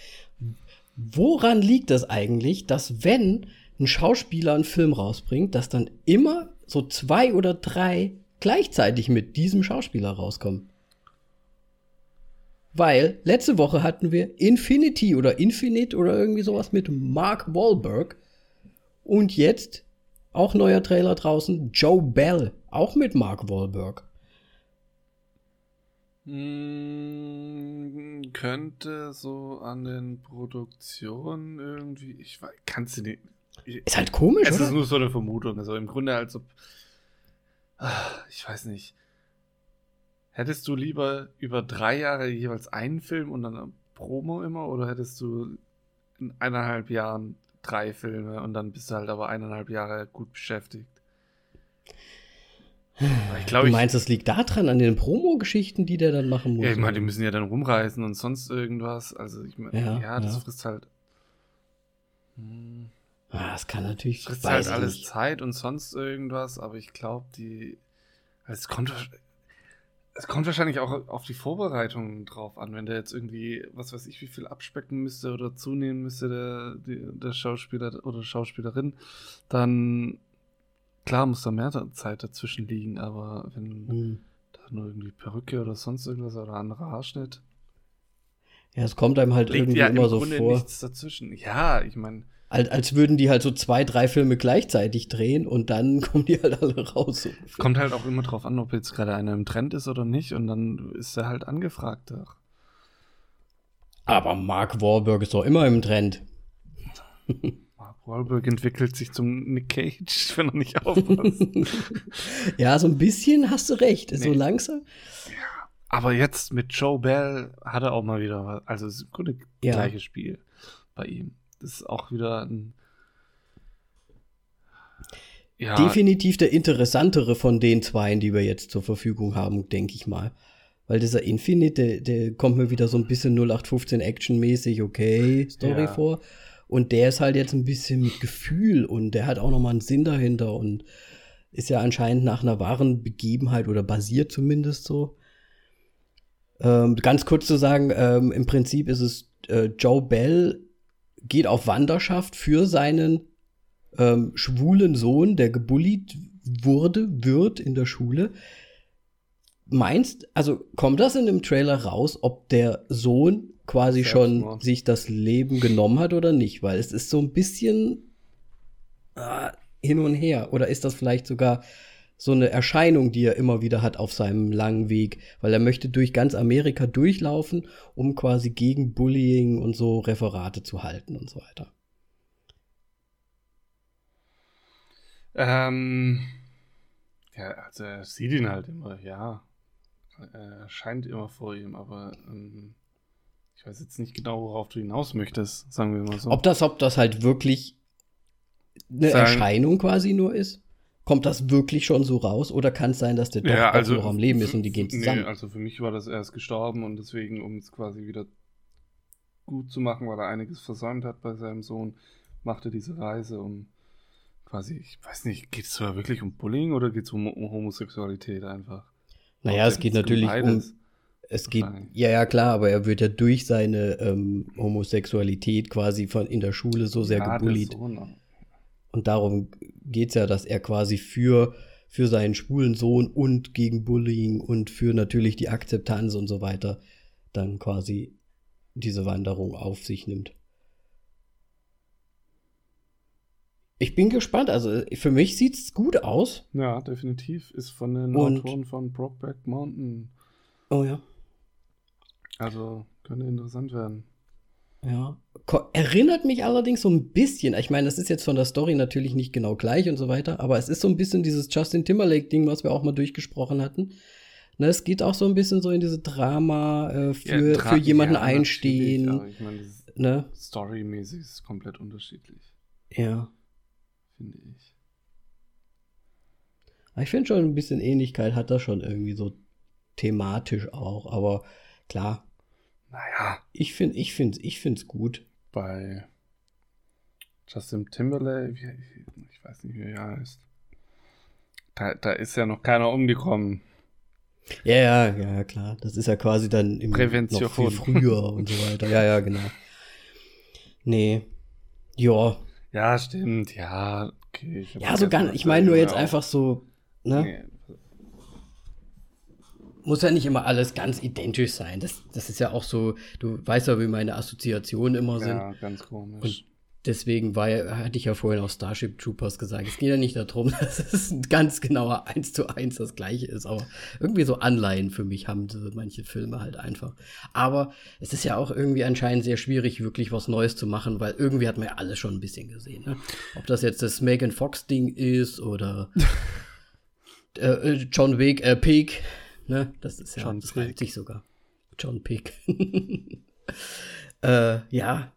Woran liegt es eigentlich, dass wenn ein Schauspieler einen Film rausbringt, dass dann immer so zwei oder drei gleichzeitig mit diesem Schauspieler rauskommen? Weil letzte Woche hatten wir Infinity oder Infinite oder irgendwie sowas mit Mark Wahlberg. Und jetzt auch neuer Trailer draußen, Joe Bell, auch mit Mark Wahlberg. Hm, könnte so an den Produktionen irgendwie, ich weiß, kannst du nicht. Ich, Ist halt komisch, es oder? ist nur so eine Vermutung. Also im Grunde, als ob. Ah, Ich weiß nicht. Hättest du lieber über drei Jahre jeweils einen Film und dann eine Promo immer oder hättest du in eineinhalb Jahren drei Filme und dann bist du halt aber eineinhalb Jahre gut beschäftigt? Ich glaube, du meinst, es liegt daran an den Promo-Geschichten, die der dann machen muss? Ja, ich meine, die müssen ja dann rumreisen und sonst irgendwas. Also ich meine, Ja, ja, das ja. frisst halt. Hm, ah, das kann natürlich. frisst halt alles nicht. Zeit und sonst irgendwas, aber ich glaube, die. Es kommt, es kommt wahrscheinlich auch auf die Vorbereitungen drauf an, wenn der jetzt irgendwie, was weiß ich, wie viel abspecken müsste oder zunehmen müsste, der, der Schauspieler oder Schauspielerin, dann klar muss da mehr Zeit dazwischen liegen, aber wenn Hm. da nur irgendwie Perücke oder sonst irgendwas oder anderer Haarschnitt, Ja, es kommt einem halt irgendwie ja im immer so Grunde vor, nichts dazwischen. Ja, ich meine, als, als würden die halt so zwei, drei Filme gleichzeitig drehen und dann kommen die halt alle raus. So. es kommt halt auch immer drauf an, ob jetzt gerade einer im Trend ist oder nicht und dann ist er halt angefragt. Auch. Aber Mark Wahlberg ist doch immer im Trend. Wahlberg entwickelt sich zum Nick Cage, wenn er nicht aufpasst. Ja, so ein bisschen hast du recht. So Nee. langsam. Aber jetzt mit Joe Bell hat er auch mal wieder, was- also es ist im Grunde Ja. gleiches Spiel bei ihm. Das ist auch wieder ein. Ja, Definitiv der interessantere von den zweien, die wir jetzt zur Verfügung haben, denke ich mal. Weil dieser Infinite, der, der kommt mir wieder so ein bisschen 0815 Action-mäßig, okay, Story Ja. vor. Und der ist halt jetzt ein bisschen mit Gefühl und der hat auch noch mal einen Sinn dahinter und ist ja anscheinend nach einer wahren Begebenheit oder basiert zumindest so. Ähm, ganz kurz zu sagen, ähm, im Prinzip ist es äh, Joe Bell geht auf Wanderschaft für seinen ähm, schwulen Sohn, der gebullied wurde, wird in der Schule. Meinst, also kommt das in dem Trailer raus, ob der Sohn quasi schon Selbstmord. sich das Leben genommen hat oder nicht? Weil es ist so ein bisschen, ah, hin und her? Oder ist das vielleicht sogar so eine Erscheinung, die er immer wieder hat auf seinem langen Weg, weil er möchte durch ganz Amerika durchlaufen, um quasi gegen Bullying und so Referate zu halten und so weiter. Ähm, ja, also er sieht ihn halt immer, ja. Er scheint immer vor ihm, aber ähm, ich weiß jetzt nicht genau, worauf du hinaus möchtest, sagen wir mal so. Ob das, ob das halt wirklich eine Sein Erscheinung quasi nur ist? Kommt das wirklich schon so raus oder kann es sein, dass der doch ja, also, noch am Leben ist und die gehen zusammen? Nee, also für mich war das erst gestorben und deswegen, um es quasi wieder gut zu machen, weil er einiges versäumt hat bei seinem Sohn, machte diese Reise, um quasi, ich weiß nicht, geht es zwar wirklich um Bullying oder geht es um, um, Homosexualität einfach? Naja, es geht natürlich um. Es geht, ja, ja, klar, aber er wird ja durch seine ähm, Homosexualität quasi von in der Schule so sehr ja, gebullied. Sohn, und darum geht es ja, dass er quasi für, für seinen schwulen Sohn und gegen Bullying und für natürlich die Akzeptanz und so weiter dann quasi diese Wanderung auf sich nimmt. Ich bin gespannt. Also für mich sieht es gut aus. Ja, definitiv. Ist von den und, Autoren von Brokeback Mountain. Oh ja. Also könnte interessant werden. Ja. Erinnert mich allerdings so ein bisschen, ich meine, das ist jetzt von der Story natürlich nicht genau gleich und so weiter, aber es ist so ein bisschen dieses Justin Timberlake-Ding, was wir auch mal durchgesprochen hatten. Ne, es geht auch so ein bisschen so in diese Drama äh, für, ja, für jemanden ja, einstehen. Ich meine, ne? Storymäßig ist es komplett unterschiedlich. Ja. Finde ich. Ich finde schon ein bisschen Ähnlichkeit hat das schon irgendwie so thematisch auch, aber klar, naja. Ich finde ich finde ich finde es gut. Bei Justin Timberlake, ich weiß nicht, wie er heißt. Da, da ist ja noch keiner umgekommen. Ja, ja, ja, klar. Das ist ja quasi dann im Prävention. noch viel früher und so weiter. Ja, ja, genau. Nee. Ja. Ja, stimmt. Ja, okay. Ja, so gar nicht. Ich meine nur jetzt einfach so, ne? Nee muss ja nicht immer alles ganz identisch sein. Das, das ist ja auch so, du weißt ja, wie meine Assoziationen immer sind. Ja, ganz komisch. Und deswegen war, hatte ich ja vorhin auch Starship Troopers gesagt. Es geht ja nicht darum, dass es ein ganz genauer eins zu eins das gleiche ist, aber irgendwie so Anleihen für mich haben diese, manche Filme halt einfach. Aber es ist ja auch irgendwie anscheinend sehr schwierig, wirklich was Neues zu machen, weil irgendwie hat man ja alles schon ein bisschen gesehen. Ne? Ob das jetzt das Megan Fox Ding ist oder äh, John Wick, äh, Peak Ne? Das ist ja, John das reimt sich sogar. John Pick. äh, ja.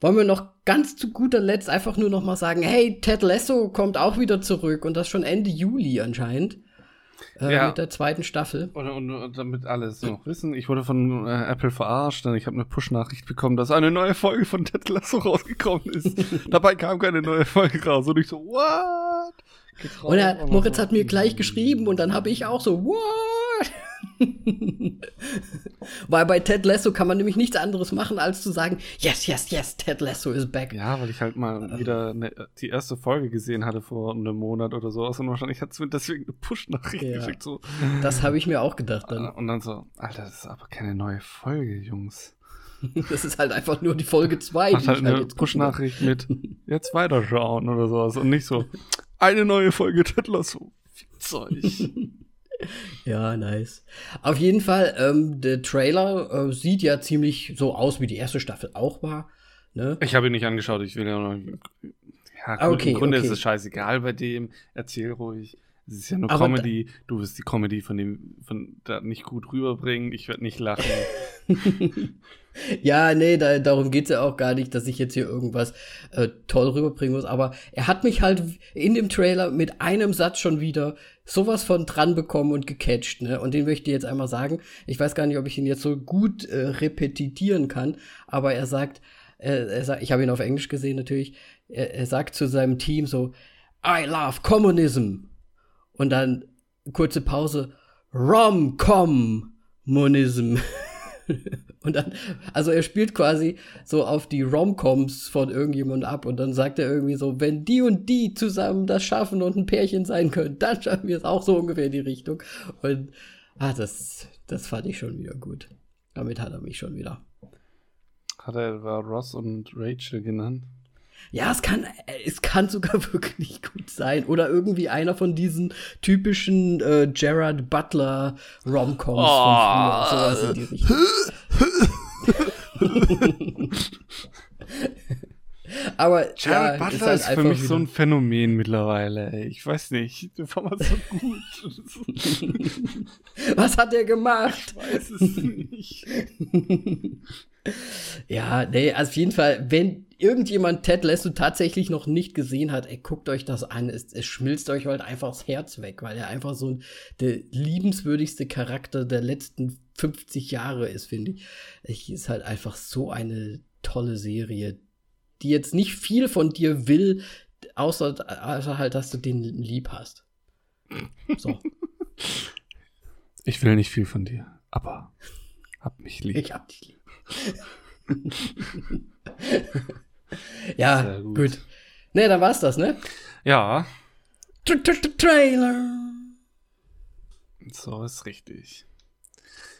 Wollen wir noch ganz zu guter Letzt einfach nur noch mal sagen, hey, Ted Lasso kommt auch wieder zurück und das schon Ende Juli anscheinend. Äh, ja. Mit der zweiten Staffel. Und, und, und damit alle es noch wissen, ich wurde von äh, Apple verarscht, denn ich habe eine Push-Nachricht bekommen, dass eine neue Folge von Ted Lasso rausgekommen ist. Dabei kam keine neue Folge raus und ich so, what? Und er, Moritz hat mir gleich geschrieben und dann habe ich auch so, what? weil bei Ted Lasso kann man nämlich nichts anderes machen, als zu sagen, yes, yes, yes, Ted Lasso is back. Ja, weil ich halt mal wieder ne, die erste Folge gesehen hatte vor einem Monat oder so. Und wahrscheinlich hat es mir deswegen eine Push-Nachricht ja. geschickt. So. Das habe ich mir auch gedacht dann. Und dann so, Alter, das ist aber keine neue Folge, Jungs. Das ist halt einfach nur die Folge 2. Hat halt eine halt Push-Nachricht mit jetzt weiterschauen oder sowas. Und nicht so, eine neue Folge Lasso. Zeug. ja, nice. Auf jeden Fall, ähm, der Trailer äh, sieht ja ziemlich so aus, wie die erste Staffel auch war. Ne? Ich habe ihn nicht angeschaut, ich will ja noch. Ja, gut, okay, im Grunde okay. ist es scheißegal bei dem. Erzähl ruhig. Es ist ja nur Aber Comedy. Du wirst die Comedy von dem von da nicht gut rüberbringen. Ich werde nicht lachen. Ja, nee, da, darum geht's ja auch gar nicht, dass ich jetzt hier irgendwas äh, toll rüberbringen muss. Aber er hat mich halt in dem Trailer mit einem Satz schon wieder sowas von dran bekommen und gecatcht, ne? Und den möchte ich jetzt einmal sagen. Ich weiß gar nicht, ob ich ihn jetzt so gut äh, repetitieren kann, aber er sagt, äh, er sagt, ich habe ihn auf Englisch gesehen natürlich, er, er sagt zu seinem Team so, I love communism. Und dann kurze Pause, Rom-Com-Monism. und dann, also er spielt quasi so auf die Romcoms von irgendjemandem ab und dann sagt er irgendwie so, wenn die und die zusammen das schaffen und ein Pärchen sein können, dann schaffen wir es auch so ungefähr in die Richtung. Und ah, das, das fand ich schon wieder gut. Damit hat er mich schon wieder. Hat er war Ross und Rachel genannt? Ja, es kann, es kann sogar wirklich gut sein. Oder irgendwie einer von diesen typischen äh, Gerard Butler Romcoms oh. von früher. Sowas in die Richtung. Aber Jared ja, Butler ist, halt ist für mich so ein Phänomen mittlerweile. Ich weiß nicht, der war mal so gut. Was hat er gemacht? Ich weiß es nicht. ja, nee, also auf jeden Fall, wenn irgendjemand Ted Lasso tatsächlich noch nicht gesehen hat, ey, guckt euch das an. Es, es schmilzt euch halt einfach das Herz weg, weil er einfach so der liebenswürdigste Charakter der letzten 50 Jahre ist, finde ich. Es ist halt einfach so eine tolle Serie, die jetzt nicht viel von dir will, außer, außer halt, dass du den lieb hast. So. Ich will nicht viel von dir, aber hab mich lieb. Ich hab dich lieb. ja, gut. gut. Ne, dann war's das, ne? Ja. Trailer. So ist richtig.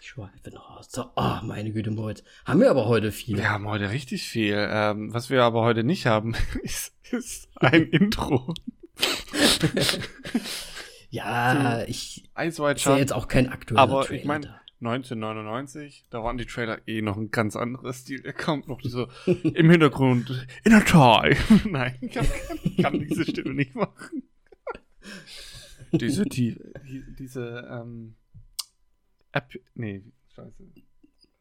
Schweife noch aus. So, oh, meine Güte, Moritz. Haben wir aber heute viel. Wir haben heute richtig viel. Ähm, was wir aber heute nicht haben, ist, ist ein Intro. ja, ich sehe jetzt auch kein aktueller Aber Trailer ich meine, 1999, da waren die Trailer eh noch ein ganz anderes Stil. Er kommt noch so im Hintergrund in a toy. Nein, ich kann, kann, kann, diese Stimme nicht machen. diese, die, die, diese, ähm, App, nee, scheiße.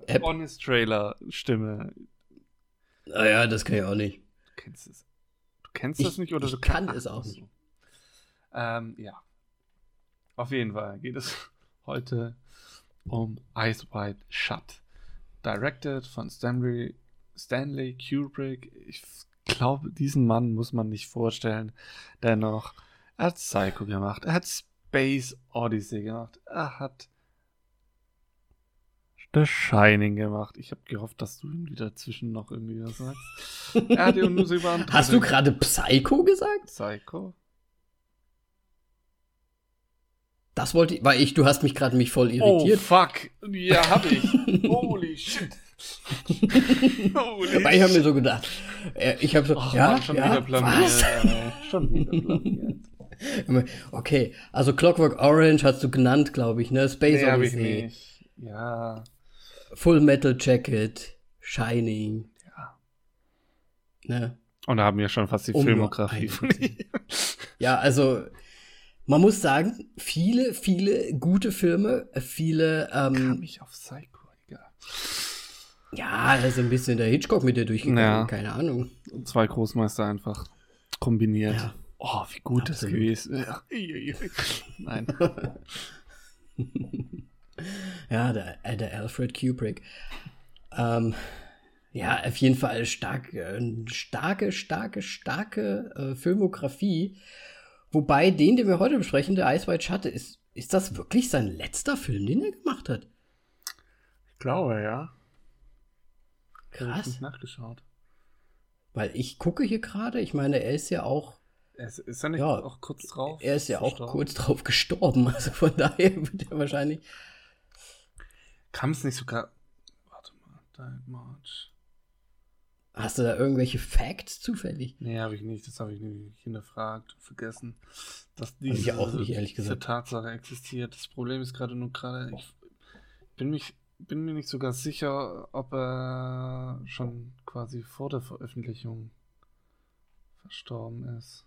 App. Honest Trailer Stimme. Naja, ah das kann ich auch nicht. Du kennst es. Du kennst ich, das nicht oder ich du kann es auch nicht. Ähm, ja. Auf jeden Fall geht es heute um Eyes Wide Shut. Directed von Stanley, Stanley Kubrick. Ich glaube, diesen Mann muss man nicht vorstellen. Dennoch, er hat Psycho gemacht. Er hat Space Odyssey gemacht. Er hat The Shining gemacht. Ich habe gehofft, dass du ihm wieder zwischen noch irgendwie was sagst. er hat unbesiegbar Hast du gerade Psycho gesagt? Psycho? Das wollte ich, weil ich, du hast mich gerade mich voll irritiert. Oh fuck, ja hab ich. Holy shit. Holy weil ich habe mir so gedacht, äh, ich habe so, Ach, ja, Mann, schon ja, wieder was? schon wieder planiert. Okay, also Clockwork Orange hast du genannt, glaube ich, ne? Space nee, Odyssey. Ich nicht. Ja. Full Metal Jacket, Shining. Ja. Ne? Und da haben wir schon fast die Filmografie von ihm. Ja, also man muss sagen, viele, viele gute Filme, viele. Ähm, Kam ich auf Psycho, egal. Ja, da ist ein bisschen der Hitchcock mit dir durchgegangen, ja. keine Ahnung. Zwei Großmeister einfach kombiniert. Ja. Oh, wie gut Absolut. das gewesen wäre. Nein. ja, der, äh, der Alfred Kubrick. Ähm, ja, auf jeden Fall stark, äh, starke, starke, starke äh, Filmografie. Wobei den, den wir heute besprechen, der Ice White Shut, ist, ist das wirklich sein letzter Film, den er gemacht hat? Ich glaube, ja. Krass. Ich nachgeschaut. Weil ich gucke hier gerade, ich meine, er ist ja auch. ist, ist er nicht ja, auch kurz drauf? Er ist ja auch kurz drauf gestorben. Also von daher wird er wahrscheinlich. Kam es nicht sogar. Warte mal, Died March. Hast du da irgendwelche Facts zufällig? Nee, habe ich nicht. Das habe ich nicht hinterfragt, vergessen. Dass diese, ich auch nicht, ehrlich gesagt. diese Tatsache existiert. Das Problem ist gerade nur gerade, ich bin, mich, bin mir nicht sogar sicher, ob er schon quasi vor der Veröffentlichung verstorben ist.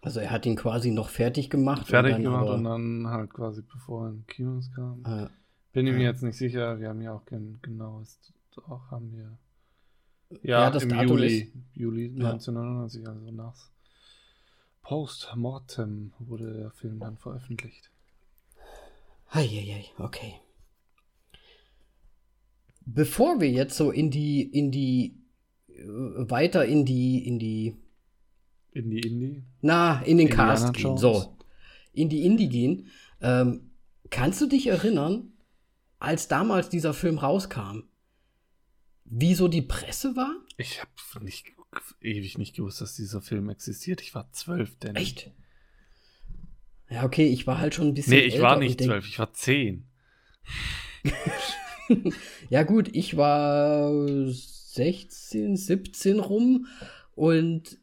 Also er hat ihn quasi noch fertig gemacht. Fertig und gemacht und dann halt quasi bevor er in Kinos kam. Ah, bin ich mir jetzt nicht sicher. Wir haben ja auch gen genaues, auch haben wir ja, ja das im Datum Juli, ist, Juli 1999, ja. also nach Postmortem wurde der Film dann veröffentlicht. Eieiei, okay. Bevor wir jetzt so in die, in die, äh, weiter in die, in die, in die Indie? Na, in den Indiana Cast gehen, so, in die Indie gehen, ähm, kannst du dich erinnern, als damals dieser Film rauskam? Wieso die Presse war? Ich habe nicht ewig nicht gewusst, dass dieser Film existiert. Ich war zwölf, denn. Echt? Ja, okay, ich war halt schon ein bisschen. Nee, ich war nicht zwölf, ich war zehn. ja, gut, ich war 16, 17 rum Und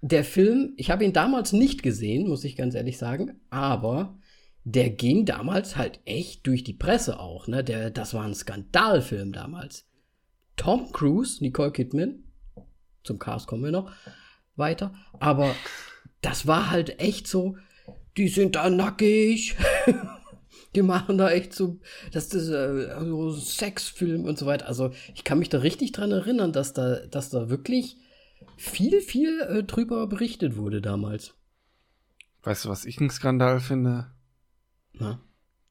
der Film, ich habe ihn damals nicht gesehen, muss ich ganz ehrlich sagen, aber der ging damals halt echt durch die Presse auch, ne? Der, das war ein Skandalfilm damals. Tom Cruise, Nicole Kidman, zum Cast kommen wir noch weiter, aber das war halt echt so, die sind da nackig. die machen da echt so, das ist äh, so Sexfilm und so weiter. Also ich kann mich da richtig dran erinnern, dass da, dass da wirklich viel, viel äh, drüber berichtet wurde damals. Weißt du, was ich einen Skandal finde? Na?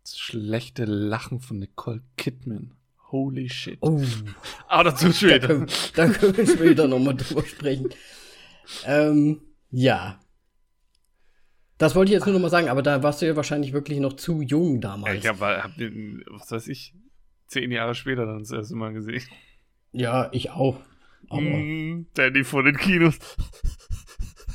Das schlechte Lachen von Nicole Kidman. Holy shit. Oh, Aber dazu da später. können, da können wir später nochmal drüber sprechen. Ähm, ja. Das wollte ich jetzt nur noch mal sagen, aber da warst du ja wahrscheinlich wirklich noch zu jung damals. Ich habe, hab den, was weiß ich, zehn Jahre später dann das erste Mal gesehen. ja, ich auch. Aber, Mm, Danny vor den Kinos.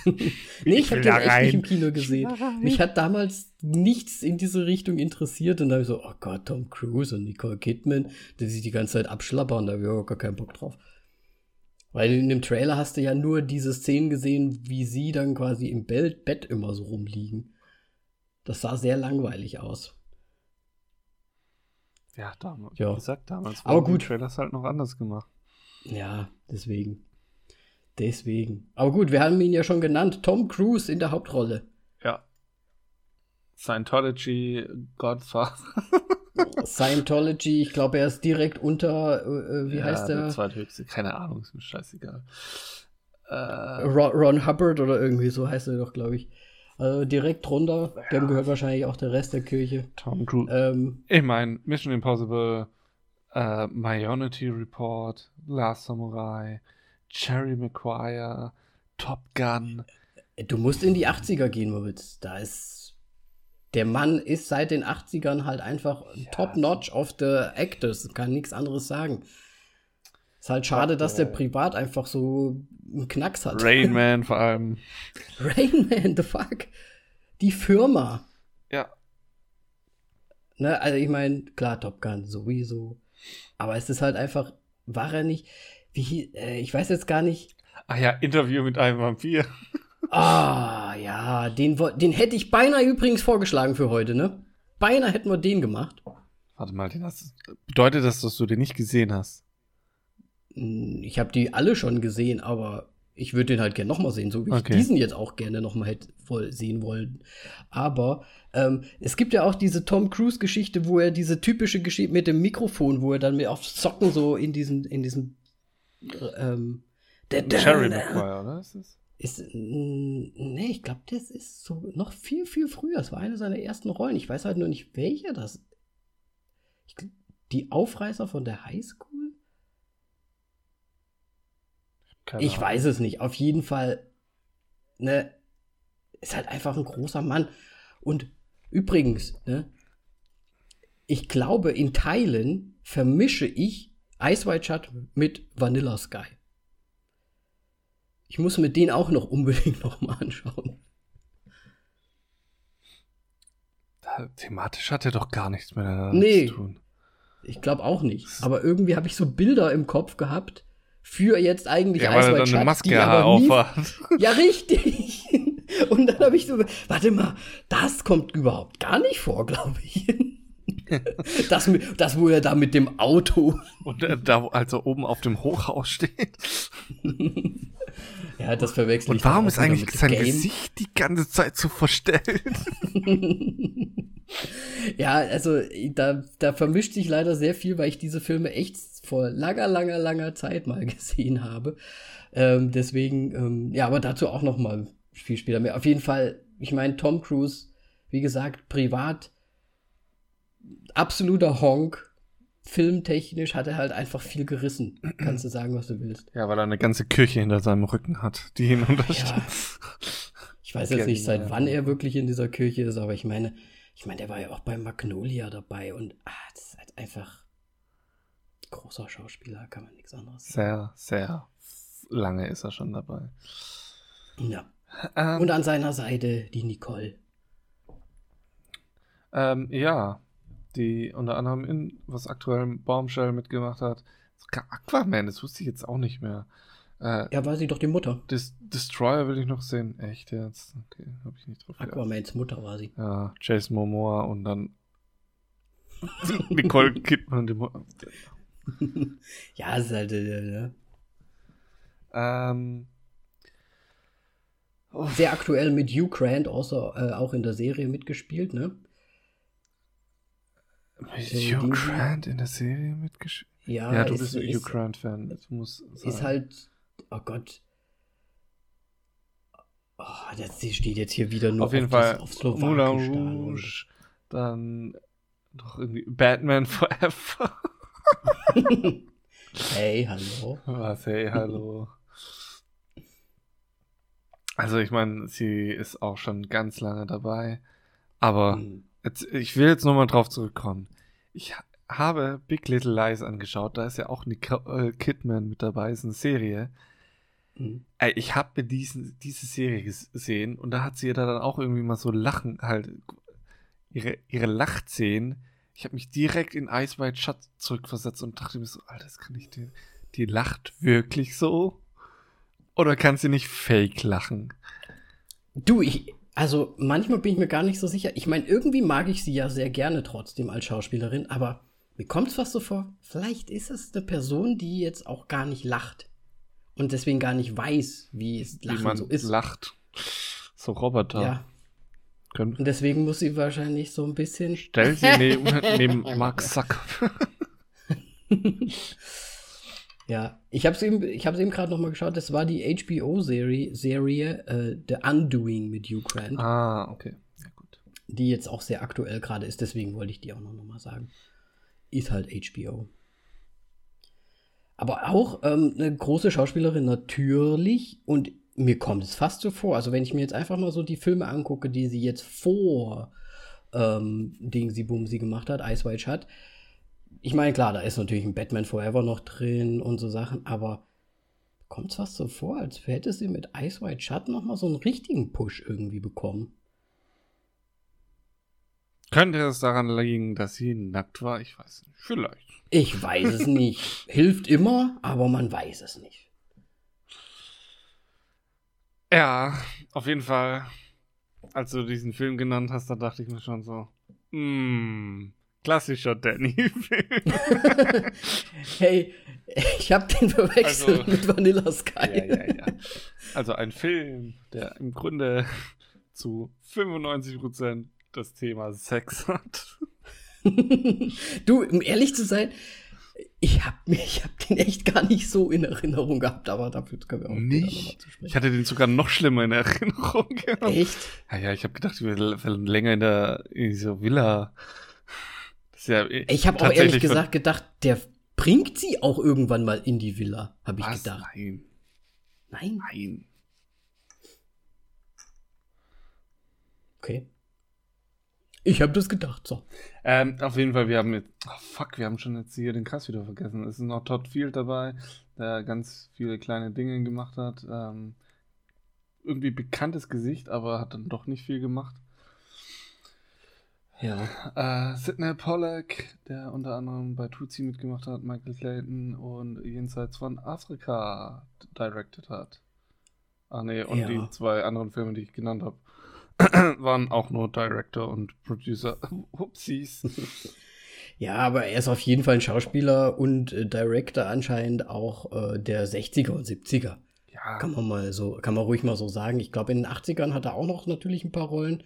nee, ich ich habe den echt rein. nicht im Kino gesehen. Mich hat damals nichts in diese Richtung interessiert und da habe ich so, oh Gott, Tom Cruise und Nicole Kidman, die sich die ganze Zeit abschlappern, da habe ich auch gar keinen Bock drauf. Weil in dem Trailer hast du ja nur diese Szenen gesehen, wie sie dann quasi im Bett immer so rumliegen. Das sah sehr langweilig aus. Ja, damals. Ja. Wie gesagt, damals Aber gut. die Trailers halt noch anders gemacht. Ja, deswegen. Deswegen. Aber gut, wir haben ihn ja schon genannt. Tom Cruise in der Hauptrolle. Ja. Scientology, Godfather. Scientology, ich glaube, er ist direkt unter, äh, wie ja, heißt der der? zweithöchste, keine Ahnung, ist mir scheißegal. Äh, Ron, Ron Hubbard oder irgendwie so heißt er doch, glaube ich. Also direkt drunter. Dem gehört wahrscheinlich auch der Rest der Kirche. Tom Cruise. Ähm, Ich meine, Mission Impossible, äh, Minority Report, Last Samurai, Cherry Maguire, Top Gun. du musst in die 80er gehen, Moritz. Da ist. Der Mann ist seit den 80ern halt einfach top-notch of the actors. Kann nichts anderes sagen. Ist halt schade, dass der privat einfach so einen Knacks hat. Rain Man vor allem. Rain Man, the fuck. Die Firma. Ja. Ne, also ich meine, klar, Top Gun sowieso. Aber es ist halt einfach, war er nicht, wie, äh, ich weiß jetzt gar nicht. Ah ja, Interview mit einem Vampir. Ah, ja, den, den hätte ich beinahe übrigens vorgeschlagen für heute, ne? Beinahe hätten wir den gemacht. Warte mal, den hast du, bedeutet das, dass du den nicht gesehen hast? Hm, Ich habe die alle schon gesehen, aber ich würde den halt gerne nochmal sehen, so wie Okay. ich diesen jetzt auch gerne nochmal hätte voll sehen wollen. Aber ähm, es gibt ja auch diese Tom Cruise-Geschichte, wo er diese typische Geschichte mit dem Mikrofon, wo er dann mit auf Socken so in diesen, in diesem ähm, der- der- Cherry Maguire, oder? Ist das? Ist, nee, ich glaube, das ist so noch viel, viel früher. Es war eine seiner ersten Rollen. Ich weiß halt nur nicht, welche das. Ich, die Aufreißer von der Highschool? Keine Ich Ahnung. weiß es nicht. Auf jeden Fall, ne, ist halt einfach ein großer Mann. Und übrigens, ne, ich glaube, in Teilen vermische ich Ice White Shut mit Vanilla Sky. Ich muss mir den auch noch unbedingt noch mal anschauen. Thematisch hat er doch gar nichts miteinander Nee. zu tun. Ich glaube auch nicht. Aber irgendwie habe ich so Bilder im Kopf gehabt für jetzt eigentlich Ja, er White Shut, eine Maske die aber nie. Ja, richtig. Und dann habe ich so, warte mal, das kommt überhaupt gar nicht vor, glaube ich. Das, das, wo er da mit dem Auto. Und äh, da, als er oben auf dem Hochhaus steht. Ja, das verwechsel ich Und warum ist eigentlich sein Game. Gesicht die ganze Zeit so verstellt? Ja, also da, da vermischt sich leider sehr viel, weil ich diese Filme echt vor langer, langer, langer Zeit mal gesehen habe. Ähm, deswegen, ähm, ja, aber dazu auch noch mal viel später mehr. Auf jeden Fall, ich meine, Tom Cruise, wie gesagt, privat absoluter Honk. Filmtechnisch hat er halt einfach viel gerissen. Kannst du sagen, was du willst. Ja, weil er eine ganze Kirche hinter seinem Rücken hat, die ihn unterstützt. Ich weiß jetzt nicht, seit wann er wirklich in dieser Kirche ist, aber ich meine, ich meine, der war ja auch bei Magnolia dabei und ah, das ist halt einfach großer Schauspieler, kann man nichts anderes sagen. Sehr, sehr lange ist er schon dabei. Ja. Ähm, Und an seiner Seite die Nicole. ähm, ja, die unter anderem in was aktuell Baumshell mitgemacht hat. Sogar Aquaman, das wusste ich jetzt auch nicht mehr. Äh, Ja, war sie doch die Mutter. Des Destroyer will ich noch sehen. Echt jetzt? Okay, habe ich nicht drauf. Aquamans Mutter war sie. Ja, Jason Momoa und dann Nicole Kidman. Die Mu Ja, ist halt, äh, ne? ähm, sehr aktuell mit Hugh Grant, außer, äh, auch in der Serie mitgespielt, ne? Äh, Hugh Grant in der Serie mitgespielt. Ja, Ja, du ist, bist ein ist, Hugh Grant-Fan. Das muss sein. ist halt, oh Gott. Oh, das steht jetzt hier wieder nur auf jeden das- Fall auf Moulin Slowakisch da. Rouge. Dann doch irgendwie Batman Forever. Hey, hallo. Was, hey, hallo. Also ich meine, sie ist auch schon ganz lange dabei. Aber Hm. Jetzt, ich will jetzt nochmal drauf zurückkommen. Ich ha- habe Big Little Lies angeschaut. Da ist ja auch Nicole Kidman mit dabei. Ist eine Serie. Hm. Ey, ich habe diesen, diese Serie gesehen und da hat sie ja dann auch irgendwie mal so Lachen, halt, ihre, ihre Lachszenen. Ich habe mich direkt in Ice White Shut zurückversetzt und dachte mir so, Alter, das kann ich die, die lacht wirklich so? Oder kann sie nicht fake lachen? Du, ich, also manchmal bin ich mir gar nicht so sicher. Ich meine, irgendwie mag ich sie ja sehr gerne trotzdem als Schauspielerin, aber mir kommt es fast so vor, vielleicht ist es eine Person, die jetzt auch gar nicht lacht. Und deswegen gar nicht weiß, wie es Wie Lachen man so ist. lacht. So Roboter. Ja. Können, Und deswegen muss sie wahrscheinlich so ein bisschen. stell sie neben, neben Mark Zuckerberg. Ja, ich habe es eben, ich habe eben gerade noch mal geschaut. Das war die HBO-Serie, Serie äh, The Undoing mit Hugh Grant, ah, okay. Gut. die jetzt auch sehr aktuell gerade ist. Deswegen wollte ich die auch noch, noch mal sagen. Ist halt HBO. Aber auch ähm, eine große Schauspielerin natürlich und mir kommt es fast so vor. Also wenn ich mir jetzt einfach mal so die Filme angucke, die sie jetzt vor ähm, Dingsy Bumsy gemacht hat, Ice White Shut. Ich meine, klar, da ist natürlich ein Batman Forever noch drin und so Sachen, aber kommt es fast so vor, als hätte sie mit Ice White Shut noch mal so einen richtigen Push irgendwie bekommen. Könnte es daran liegen, dass sie nackt war? Ich weiß nicht. Vielleicht. Ich weiß es nicht. Hilft immer, aber man weiß es nicht. Ja, auf jeden Fall. Als du diesen Film genannt hast, da dachte ich mir schon so, hm, klassischer Danny-Film. Hey, ich habe den verwechselt Also- mit Vanilla Sky. ja. Also ein Film, der im Grunde zu 95% das Thema Sex hat. du, um ehrlich zu sein, ich habe ich hab den echt gar nicht so in Erinnerung gehabt, aber dafür können wir auch Nicht? zu Ich sprechen. hatte den sogar noch schlimmer in Erinnerung. gehabt. Echt? Ja, ja, ich habe gedacht, wir wären länger in der in dieser Villa. Ja Ich habe auch ehrlich gesagt gedacht, der bringt sie auch irgendwann mal in die Villa, habe ich Was? gedacht. Nein, Nein? nein. Okay. Ich habe das gedacht, so. Ähm, auf jeden Fall, wir haben jetzt. Oh, fuck, wir haben schon jetzt hier den Cast wieder vergessen. Es ist noch Todd Field dabei, der ganz viele kleine Dinge gemacht hat. Ähm, irgendwie bekanntes Gesicht, aber hat dann doch nicht viel gemacht. Ja. Äh, Sidney Pollack, der unter anderem bei Tutsi mitgemacht hat, Michael Clayton und Jenseits von Afrika directed hat. Ah ne, und Ja. die zwei anderen Filme, die ich genannt habe, waren auch nur Director und Producer. Upsies. Ja, aber er ist auf jeden Fall ein Schauspieler und äh, Director anscheinend auch äh, der 60er und 70er. Ja, Kann man mal so, kann man ruhig mal so sagen. Ich glaube, in den 80ern hat er auch noch natürlich ein paar Rollen.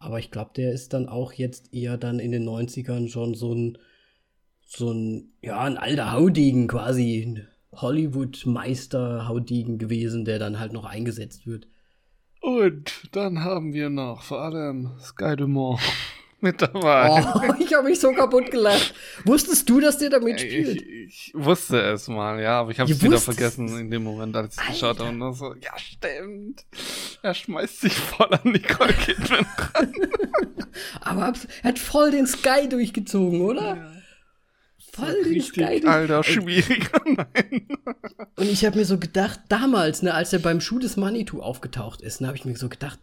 Aber ich glaube, der ist dann auch jetzt eher dann in den 90ern schon so ein, so ein, ja, ein alter Haudegen quasi. ein Hollywood-Meister Haudegen gewesen, der dann halt noch eingesetzt wird. Und dann haben wir noch vor allem Sky Dumont mit dabei. Oh, ich habe mich so kaputt gelacht. Wusstest du, dass der da mitspielt? Ich, ich wusste es mal, ja, aber ich habe es wieder vergessen es? in dem Moment, als ich geschaut habe. Und dann so, ja, stimmt. Er schmeißt sich voll an Nicole Kidman ran. Aber er hat voll den Sky durchgezogen, oder? Voll den Sky Richtig, durch. alter, schwieriger Nein. Und ich habe mir so gedacht, damals, ne, als er beim Schuh des Manitou aufgetaucht ist, ne, habe ich mir so gedacht,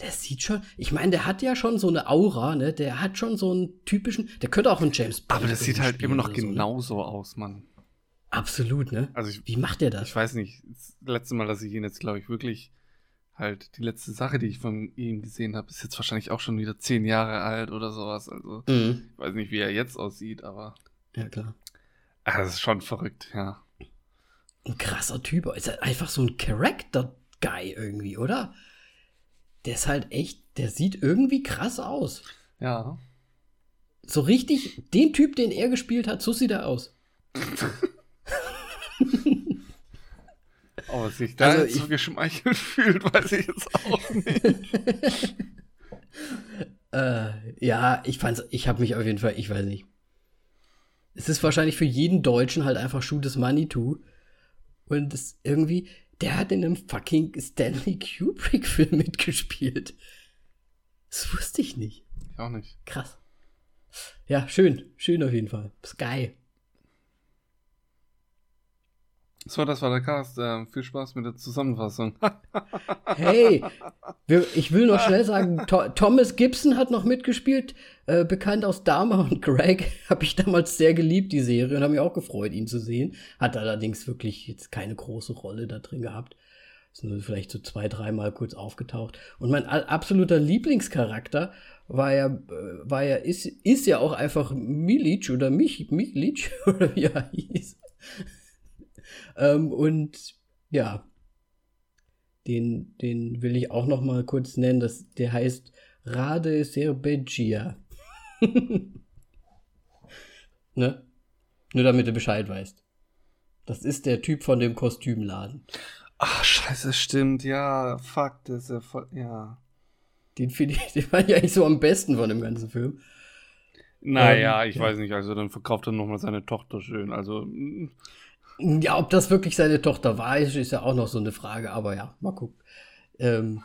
der sieht schon, ich meine, der hat ja schon so eine Aura, ne, der hat schon so einen typischen, der könnte auch einen James Bond Aber das sieht halt immer noch so, ne? genauso aus, Mann. Absolut, ne? Also ich, Wie macht er das? ich weiß nicht, das letzte Mal, dass ich ihn jetzt, glaube ich, wirklich halt die letzte Sache, die ich von ihm gesehen habe, ist jetzt wahrscheinlich auch schon wieder zehn Jahre alt oder sowas. Also Mhm. ich weiß nicht, wie er jetzt aussieht, aber Ja, klar. ah, das ist schon verrückt, ja. Ein krasser Typ. Ist halt einfach so ein Character-Guy irgendwie, oder? Der ist halt echt, der sieht irgendwie krass aus. Ja. So richtig, den Typ, den er gespielt hat, so sieht er aus. Aber was sich da Also jetzt so ich- geschmeichelt fühlt, weiß ich jetzt auch nicht. Äh, ja, ich fand's, ich habe mich auf jeden Fall, ich weiß nicht. Es ist wahrscheinlich für jeden Deutschen halt einfach Shoot is Money too. Und das irgendwie, der hat in einem fucking Stanley Kubrick-Film mitgespielt. Das wusste ich nicht. Ich auch nicht. Krass. Ja, schön. Schön auf jeden Fall. Sky. So, das war der Cast. Ähm, viel Spaß mit der Zusammenfassung. Hey, wir, ich will noch schnell sagen, Tho Thomas Gibson hat noch mitgespielt, äh, bekannt aus Dharma und Greg. Habe ich damals sehr geliebt, die Serie, und habe mich auch gefreut, ihn zu sehen. Hat allerdings wirklich jetzt keine große Rolle da drin gehabt. Ist nur vielleicht so zwei, dreimal kurz aufgetaucht. Und mein absoluter Lieblingscharakter war ja, äh, war ja, ist, ist ja auch einfach Milic oder Mich, Milic, oder wie er hieß. Ähm, und ja, den, den will ich auch noch mal kurz nennen. Das, der heißt Rade Serbegia. ne? Nur damit du Bescheid weißt. Das ist der Typ von dem Kostümladen. Ach, scheiße, stimmt. Ja, fuck, das ist ja voll. Ja. Den finde ich, den fand ich eigentlich so am besten von dem ganzen Film. Naja, Ähm, ich ja. weiß nicht. Also, dann verkauft er nochmal seine Tochter schön. Also, mm, Ja, ob das wirklich seine Tochter war, ist, ja auch noch so eine Frage, aber ja, mal gucken. Ähm,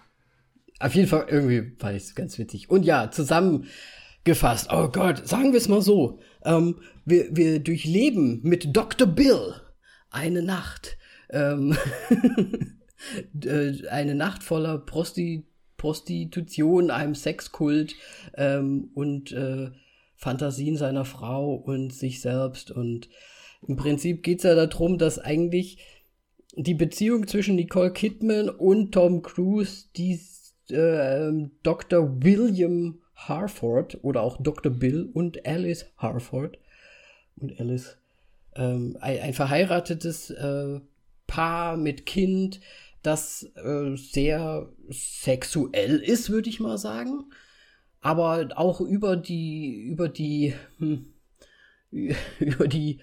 auf jeden Fall irgendwie fand ich es ganz witzig. Und ja, zusammengefasst, oh Gott, sagen wir es mal so. Ähm, wir, wir durchleben mit Dr. Bill eine Nacht. Ähm, äh, eine Nacht voller Prosti Prostitution, einem Sexkult ähm, und äh, Fantasien seiner Frau und sich selbst. Und im Prinzip geht es ja darum, dass eigentlich die Beziehung zwischen Nicole Kidman und Tom Cruise, die äh, Dr. William Harford oder auch Dr. Bill und Alice Harford und Alice ähm, ein, ein verheiratetes äh, Paar mit Kind, das äh, sehr sexuell ist, würde ich mal sagen, aber auch über die über die hm, über die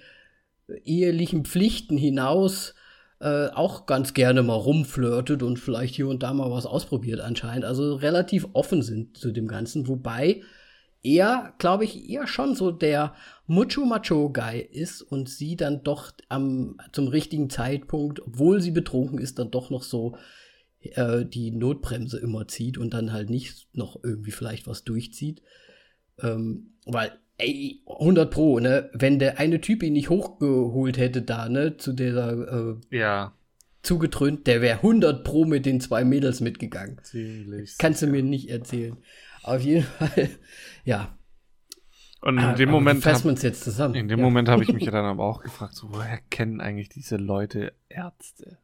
ehelichen Pflichten hinaus äh, auch ganz gerne mal rumflirtet und vielleicht hier und da mal was ausprobiert anscheinend. Also relativ offen sind zu dem Ganzen, wobei er, glaube ich, eher schon so der Mucho-Macho-Guy ist und sie dann doch am, zum richtigen Zeitpunkt, obwohl sie betrunken ist, dann doch noch so äh, die Notbremse immer zieht und dann halt nicht noch irgendwie vielleicht was durchzieht. Ähm, weil, ey, 100 Pro, ne, wenn der eine Typ ihn nicht hochgeholt hätte da, ne, zu dieser äh, ja. zugetrönt, der wäre 100 Pro mit den zwei Mädels mitgegangen. Ziemlich. Kannst du mir nicht erzählen. Auf jeden Fall, ja. Und in Ah, dem aber Moment. wir uns jetzt zusammen? In dem ja. Moment habe ich mich ja dann aber auch gefragt, so, woher kennen eigentlich diese Leute Ärzte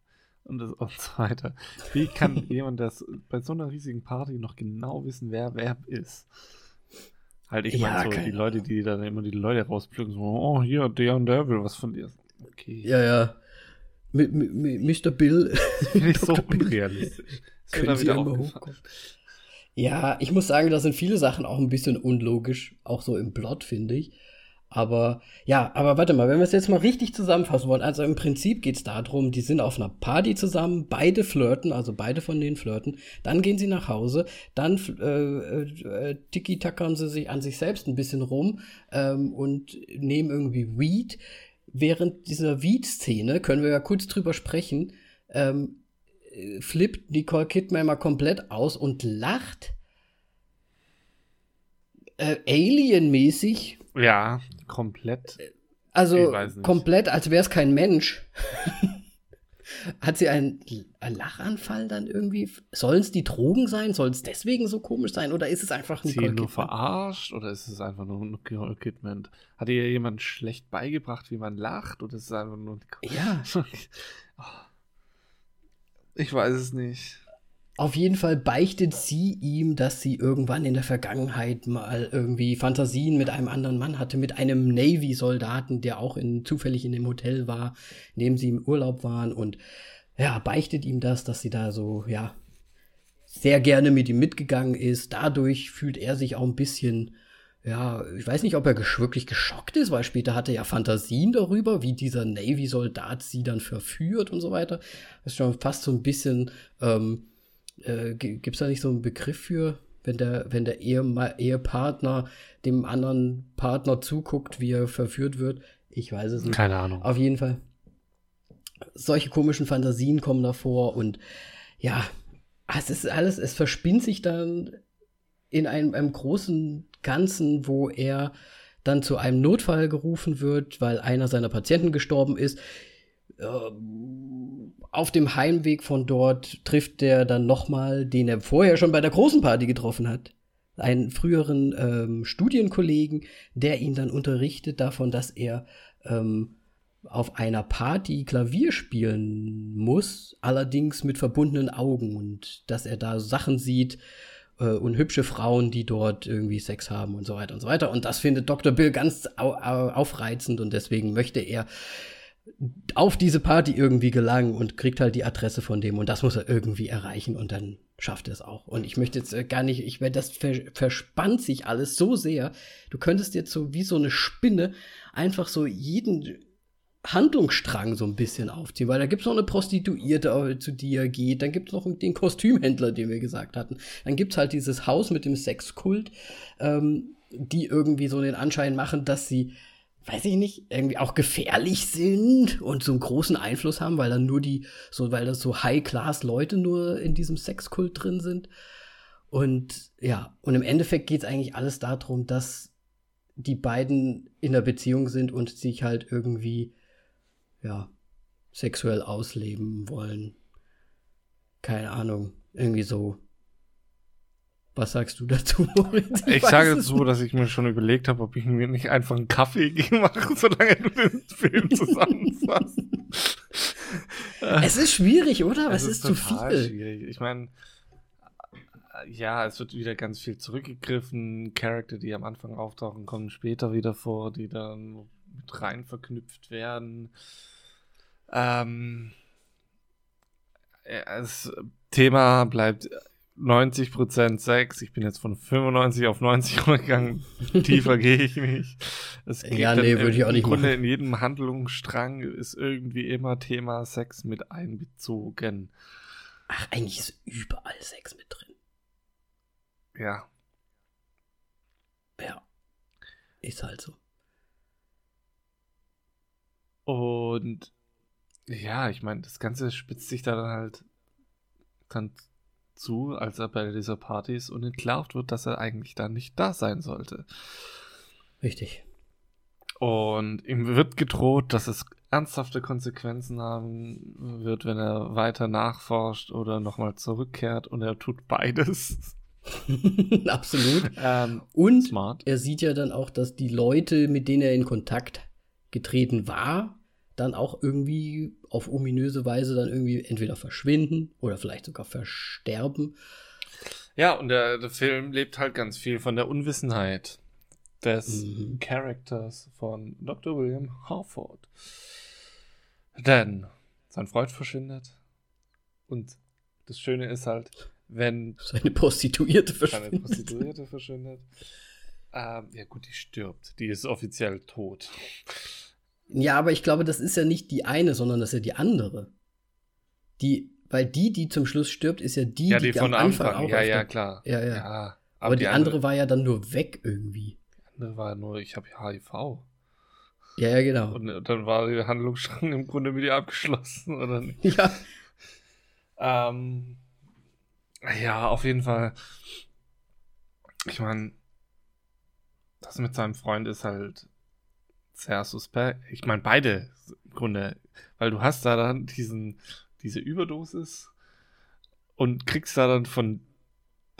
und, das, und so weiter? Wie kann jemand das bei so einer riesigen Party noch genau wissen, wer wer ist? Halt, ich Ja, meine so, die Leute, die dann immer die Leute rauspflücken, so, oh, hier, der und der will was von dir. Okay. Ja, ja. Mi- Mr. Bill. Finde ich so unrealistisch. Können Sie einmal hochkommen? Ja, ich muss sagen, da sind viele Sachen auch ein bisschen unlogisch, auch so im Plot, finde ich. Aber ja, aber warte mal, wenn wir es jetzt mal richtig zusammenfassen wollen, also im Prinzip geht es darum, die sind auf einer Party zusammen, beide flirten, also beide von denen flirten, dann gehen sie nach Hause, dann äh, äh, tiki-tackern sie sich an sich selbst ein bisschen rum ähm, und nehmen irgendwie Weed. Während dieser Weed-Szene, können wir ja kurz drüber sprechen, ähm, äh, flippt Nicole Kidman mal komplett aus und lacht äh, Alien-mäßig. Ja, komplett. Also komplett, als wäre es kein Mensch. Hat sie einen, einen Lachanfall dann irgendwie? Sollen es die Drogen sein? Soll es deswegen so komisch sein? Oder ist es einfach ein Sie nur verarscht? Oder ist es einfach nur Nicole Kidman? Hat ihr jemand schlecht beigebracht, wie man lacht? Oder ist es einfach nur Nicole Ja. ich weiß es nicht. Auf jeden Fall beichtet sie ihm, dass sie irgendwann in der Vergangenheit mal irgendwie Fantasien mit einem anderen Mann hatte, mit einem Navy-Soldaten, der auch in, zufällig in dem Hotel war, in dem sie im Urlaub waren und ja, beichtet ihm das, dass sie da so, ja, sehr gerne mit ihm mitgegangen ist. Dadurch fühlt er sich auch ein bisschen, ja, ich weiß nicht, ob er gesch wirklich geschockt ist, weil später hat er ja Fantasien darüber, wie dieser Navy-Soldat sie dann verführt und so weiter. Das ist schon fast so ein bisschen, ähm, äh, gibt es da nicht so einen Begriff für, wenn der, wenn der Ehe Ehepartner dem anderen Partner zuguckt, wie er verführt wird? Ich weiß es nicht. Keine Ahnung. Auf jeden Fall. Solche komischen Fantasien kommen davor und ja, es ist alles, es verspinnt sich dann in einem, einem großen Ganzen, wo er dann zu einem Notfall gerufen wird, weil einer seiner Patienten gestorben ist. Ähm, auf dem Heimweg von dort trifft er dann nochmal, den er vorher schon bei der großen Party getroffen hat. Einen früheren ähm, Studienkollegen, der ihn dann unterrichtet davon, dass er ähm, auf einer Party Klavier spielen muss, allerdings mit verbundenen Augen und dass er da Sachen sieht äh, und hübsche Frauen, die dort irgendwie Sex haben und so weiter und so weiter. Und das findet Dr. Bill ganz au aufreizend und deswegen möchte er auf diese Party irgendwie gelangen und kriegt halt die Adresse von dem und das muss er irgendwie erreichen und dann schafft er es auch. Und ich möchte jetzt äh, gar nicht, ich werde das verspannt sich alles so sehr. Du könntest jetzt so wie so eine Spinne einfach so jeden Handlungsstrang so ein bisschen aufziehen, weil da gibt es noch eine Prostituierte, zu die er geht, dann gibt es noch den Kostümhändler, den wir gesagt hatten, dann gibt es halt dieses Haus mit dem Sexkult, ähm, die irgendwie so den Anschein machen, dass sie weiß ich nicht, irgendwie auch gefährlich sind und so einen großen Einfluss haben, weil dann nur die, so, weil das so High-Class-Leute nur in diesem Sexkult drin sind. Und ja, und im Endeffekt geht es eigentlich alles darum, dass die beiden in einer Beziehung sind und sich halt irgendwie, ja, sexuell ausleben wollen. Keine Ahnung, irgendwie so. Was sagst du dazu? Ich, ich sage dazu, dass ich mir schon überlegt habe, ob ich mir nicht einfach einen Kaffee mache, solange du den Film zusammenfasst. es ist schwierig, oder? Was ist, ist zu viel? Schwierig. Ich meine, ja, es wird wieder ganz viel zurückgegriffen. Charakter, die am Anfang auftauchen, kommen später wieder vor, die dann mit rein verknüpft werden. Ähm, das Thema bleibt 90% Sex. Ich bin jetzt von 95 auf 90 gegangen. Tiefer gehe ich nicht. Es geht ja, nee, würde ich auch nicht Grunde machen. In jedem Handlungsstrang ist irgendwie immer Thema Sex mit einbezogen. Ach, eigentlich ist überall Sex mit drin. Ja. Ja. Ist halt so. Und ja, ich meine, das Ganze spitzt sich dann halt dann zu, als er bei dieser Party ist und entlarvt wird, dass er eigentlich da nicht da sein sollte. Richtig. Und ihm wird gedroht, dass es ernsthafte Konsequenzen haben wird, wenn er weiter nachforscht oder nochmal zurückkehrt und er tut beides. Absolut. Ähm, und smart. er sieht ja dann auch, dass die Leute, mit denen er in Kontakt getreten war, dann auch irgendwie auf ominöse Weise dann irgendwie entweder verschwinden oder vielleicht sogar versterben. Ja, und der, der Film lebt halt ganz viel von der Unwissenheit des mhm. Charakters von Dr. William Harford. Denn sein Freund verschwindet und das Schöne ist halt, wenn seine Prostituierte verschwindet. Seine Prostituierte verschwindet. Ähm, ja gut, die stirbt. Die ist offiziell tot. Ja, aber ich glaube, das ist ja nicht die eine, sondern das ist ja die andere. Die, weil die, die zum Schluss stirbt, ist ja die, ja, die, die von am Anfang, Anfang auch. Ja, ja, klar. Ja, ja. ja aber, aber, die, die andere, andere, war ja dann nur weg irgendwie. Die andere war nur, ich habe HIV. Ja, ja, genau. Und dann war die Handlungsstrang im Grunde wieder abgeschlossen, oder nicht? Ja. Ähm, ja, auf jeden Fall. Ich meine, das mit seinem Freund ist halt sehr suspekt. Ich meine, beide im Grunde, weil du hast da dann diesen, diese Überdosis und kriegst da dann von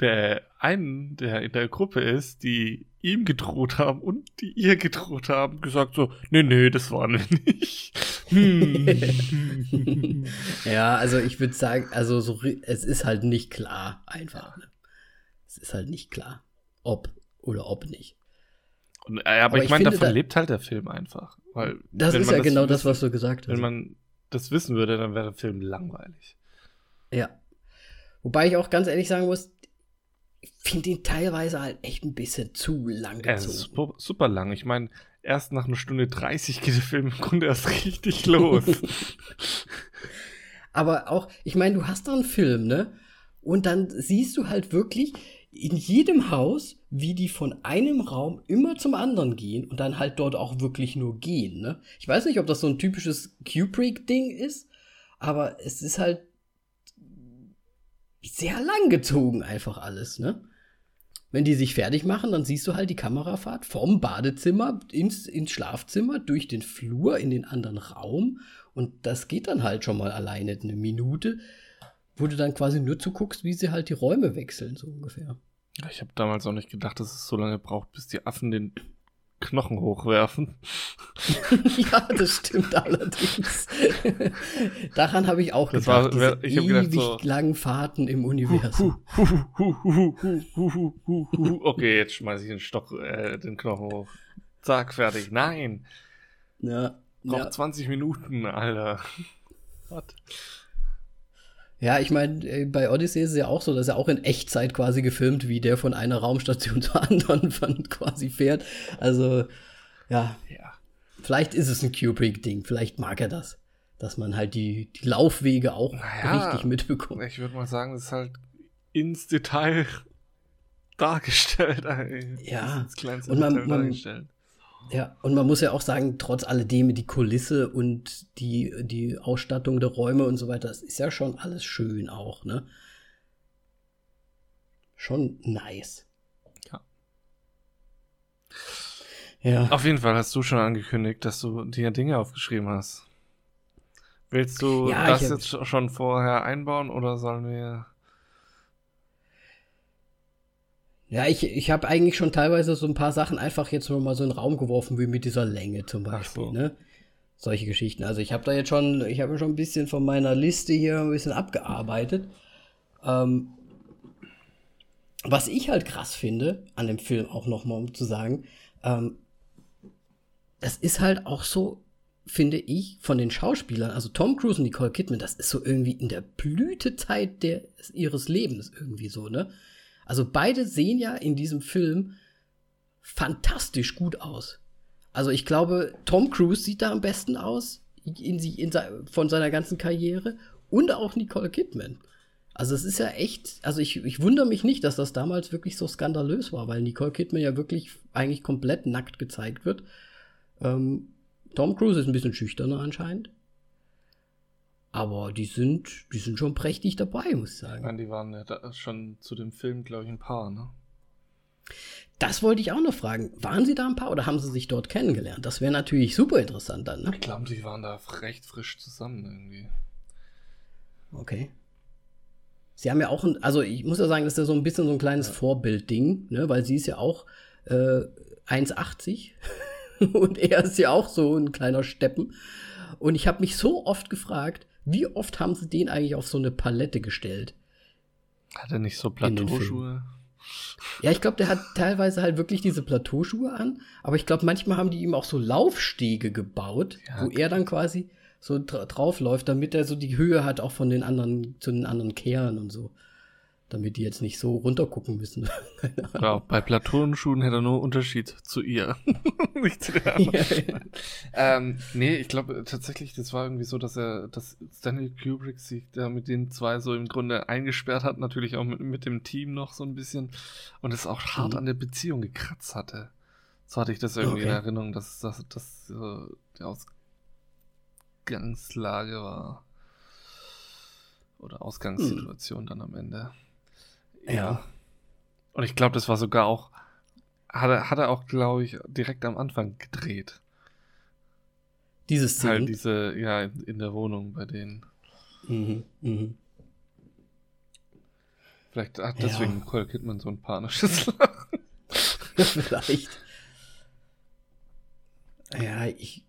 der einen, der in der Gruppe ist, die ihm gedroht haben und die ihr gedroht haben, gesagt so, nee, nee, das waren wir nicht. Ja, also ich würde sagen, also so, es ist halt nicht klar, einfach. Ne? Es ist halt nicht klar, ob oder ob nicht. Und, äh, aber, aber, ich, ich meine, davon da, lebt halt der Film einfach. Weil, das ist ja das genau das, was du gesagt hast. Wenn man das wissen würde, dann wäre der Film langweilig. Ja. Wobei ich auch ganz ehrlich sagen muss, ich finde ihn teilweise halt echt ein bisschen zu lang gezogen. Ist super lang. Ich meine, erst nach einer Stunde 30 geht der Film im Grunde erst richtig los. Aber auch, ich meine, du hast da einen Film, ne? Und dann siehst du halt wirklich in jedem Haus, wie die von einem Raum immer zum anderen gehen und dann halt dort auch wirklich nur gehen, ne? Ich weiß nicht, ob das so ein typisches Kubrick-Ding ist, aber es ist halt sehr lang gezogen einfach alles, ne? Wenn die sich fertig machen, dann siehst du halt die Kamerafahrt vom Badezimmer ins, ins Schlafzimmer, durch den Flur in den anderen Raum. Und das geht dann halt schon mal alleine eine Minute, wo du dann quasi nur zuguckst, wie sie halt die Räume wechseln, so ungefähr. Ich habe damals auch nicht gedacht, dass es so lange braucht, bis die Affen den Knochen hochwerfen. ja, das stimmt allerdings. Daran habe ich auch das gedacht. War, ich habe gedacht, so langen Fahrten im Universum. okay, jetzt schmeiße ich den Stock, äh, den Knochen hoch. Zack, fertig. Nein. Ja. Noch ja. 20 Minuten, Alter. Was? Ja, ich meine, äh, bei Odyssey ist es ja auch so, dass er auch in Echtzeit quasi gefilmt, wie der von einer Raumstation zur anderen quasi fährt. Also, ja. ja. Vielleicht ist es ein Kubrick-Ding, vielleicht mag er das. Dass man halt die, die Laufwege auch naja, richtig mitbekommt. Ich würde mal sagen, das ist halt ins Detail dargestellt. Ja. Ins kleinste und man, Detail man, dargestellt. Ja, und man muss ja auch sagen, trotz alledem die Kulisse und die, die Ausstattung der Räume und so weiter, das ist ja schon alles schön auch, ne? Schon nice. Ja. Ja. Auf jeden Fall hast du schon angekündigt, dass du dir Dinge aufgeschrieben hast. Willst du ja, das jetzt schon vorher einbauen oder sollen wir Ja, ich, ich habe eigentlich schon teilweise so ein paar Sachen einfach jetzt nur mal so in den Raum geworfen, wie mit dieser Länge zum Beispiel, so. ne? Solche Geschichten. Also ich habe da jetzt schon, ich habe schon ein bisschen von meiner Liste hier ein bisschen abgearbeitet. Ähm, was ich halt krass finde, an dem Film auch nochmal, um zu sagen, ähm, das ist halt auch so, finde ich, von den Schauspielern, also Tom Cruise und Nicole Kidman, das ist so irgendwie in der Blütezeit der, ihres Lebens irgendwie so, ne? Also beide sehen ja in diesem Film fantastisch gut aus. Also ich glaube, Tom Cruise sieht da am besten aus in, in, von seiner ganzen Karriere und auch Nicole Kidman. Also es ist ja echt, also ich, ich wundere mich nicht, dass das damals wirklich so skandalös war, weil Nicole Kidman ja wirklich eigentlich komplett nackt gezeigt wird. Ähm, Tom Cruise ist ein bisschen schüchterner anscheinend. Aber die sind, die sind schon prächtig dabei, muss ich sagen. Ich meine, die waren ja schon zu dem Film, glaube ich, ein Paar, ne? Das wollte ich auch noch fragen. Waren sie da ein Paar oder haben sie sich dort kennengelernt? Das wäre natürlich super interessant dann, ne? Ich glaube, sie waren da recht frisch zusammen irgendwie. Okay. Sie haben ja auch, ein, also ich muss ja sagen, das ist ja so ein bisschen so ein kleines ja. Vorbildding, ne? Weil sie ist ja auch äh, 1,80 und er ist ja auch so ein kleiner Steppen. Und ich habe mich so oft gefragt, wie oft haben sie den eigentlich auf so eine Palette gestellt? Hat er nicht so Plateauschuhe? Ja, ich glaube, der hat teilweise halt wirklich diese Plateauschuhe an, aber ich glaube, manchmal haben die ihm auch so Laufstege gebaut, ja, wo er dann quasi so dra draufläuft, damit er so die Höhe hat, auch von den anderen, zu den anderen Kehren und so damit die jetzt nicht so runtergucken müssen. ja, bei Platonenschuhen hätte er nur Unterschied zu ihr. nicht zu der anderen. Ja, ja. Ähm, nee, ich glaube tatsächlich, das war irgendwie so, dass er, dass Stanley Kubrick sich da mit den zwei so im Grunde eingesperrt hat, natürlich auch mit, mit dem Team noch so ein bisschen und es auch hart mhm. an der Beziehung gekratzt hatte. So hatte ich das irgendwie okay. in Erinnerung, dass das, das äh, die Ausgangslage war. Oder Ausgangssituation mhm. dann am Ende. Ja. Und ich glaube, das war sogar auch, hat er, hat er auch, glaube ich, direkt am Anfang gedreht. Diese Szene. Halt diese, ja, in der Wohnung bei denen. Mhm, mhm. Vielleicht hat deswegen ja. Nicole Kidman so ein panisches Lachen. Vielleicht. Ja, ich.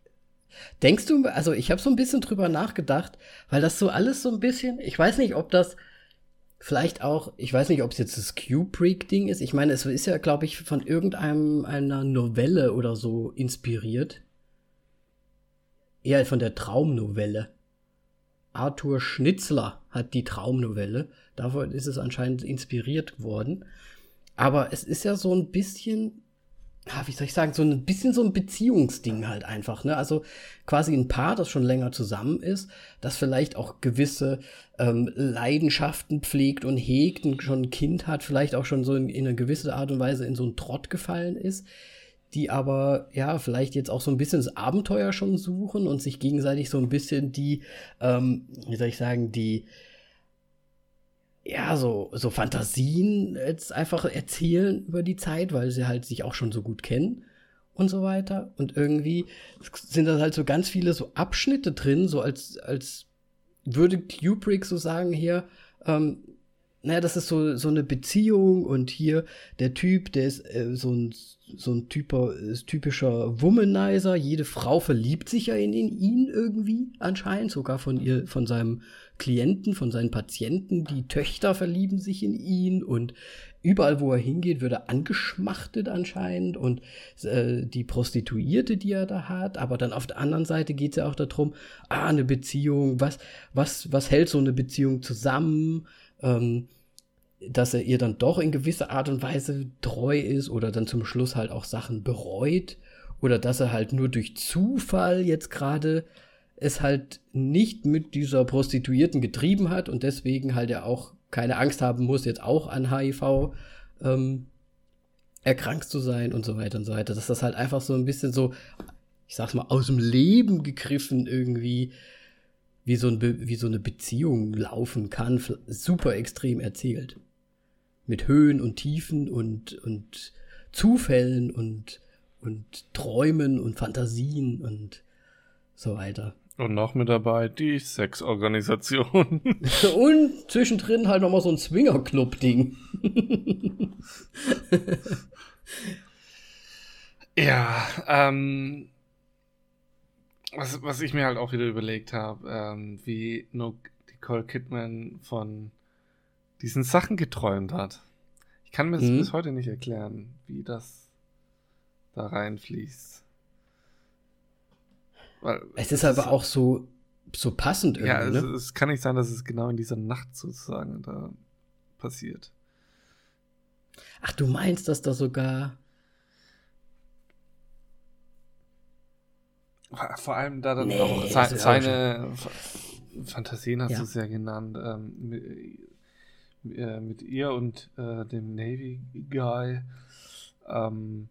Denkst du, also ich habe so ein bisschen drüber nachgedacht, weil das so alles so ein bisschen, ich weiß nicht, ob das vielleicht auch, ich weiß nicht, ob es jetzt das Kubrick-Ding ist. Ich meine, es ist ja, glaube ich, von irgendeinem einer Novelle oder so inspiriert. Eher von der Traumnovelle. Arthur Schnitzler hat die Traumnovelle. Davon ist es anscheinend inspiriert worden. Aber es ist ja so ein bisschen, wie soll ich sagen, so ein bisschen so ein Beziehungsding halt einfach. Ne? Also quasi ein Paar, das schon länger zusammen ist, das vielleicht auch gewisse ähm, Leidenschaften pflegt und hegt und schon ein Kind hat, vielleicht auch schon so in, in eine gewisse Art und Weise in so einen Trott gefallen ist die aber ja vielleicht jetzt auch so ein bisschen das Abenteuer schon suchen und sich gegenseitig so ein bisschen die, ähm, wie soll ich sagen, die ja, so, so Fantasien jetzt einfach erzählen über die Zeit, weil sie halt sich auch schon so gut kennen und so weiter. Und irgendwie sind da halt so ganz viele so Abschnitte drin, so als, als würde Kubrick so sagen hier, ähm, naja, das ist so, so eine Beziehung und hier der Typ, der ist äh, so ein, so ein typer, typischer Womanizer. Jede Frau verliebt sich ja in, in ihn irgendwie anscheinend, sogar von ihr, von seinem Klienten, von seinen Patienten. Die Töchter verlieben sich in ihn und überall, wo er hingeht, wird er angeschmachtet anscheinend und äh, die Prostituierte, die er da hat. Aber dann auf der anderen Seite geht es ja auch darum, ah, eine Beziehung, was, was, was hält so eine Beziehung zusammen? ähm, dass er ihr dann doch in gewisser Art und Weise treu ist oder dann zum Schluss halt auch Sachen bereut oder dass er halt nur durch Zufall jetzt gerade es halt nicht mit dieser Prostituierten getrieben hat und deswegen halt er auch keine Angst haben muss, jetzt auch an HIV ähm, erkrankt zu sein und so weiter und so weiter. Dass das halt einfach so ein bisschen so, ich sag's mal, aus dem Leben gegriffen irgendwie wie so, ein wie so eine Beziehung laufen kann, super extrem erzählt. Mit Höhen und Tiefen und, und Zufällen und, und Träumen und Fantasien und so weiter. Und noch mit dabei die Sexorganisation. und zwischendrin halt nochmal so ein Swinger-Club-Ding. ja, ähm, was, was ich mir halt auch wieder überlegt habe, ähm, wie Nicole Kidman von diesen Sachen geträumt hat. Ich kann mir das mhm. bis heute nicht erklären, wie das da reinfließt. Weil, es ist aber auch so, so passend irgendwie. Ja, es, ne? es kann nicht sein, dass es genau in dieser Nacht sozusagen da passiert. Ach, du meinst, dass da sogar Vor allem da dann nee, auch se seine Fantasien hast ja. du es ja genannt. Ähm, äh, mit, ihr und äh, dem Navy Guy. Ähm,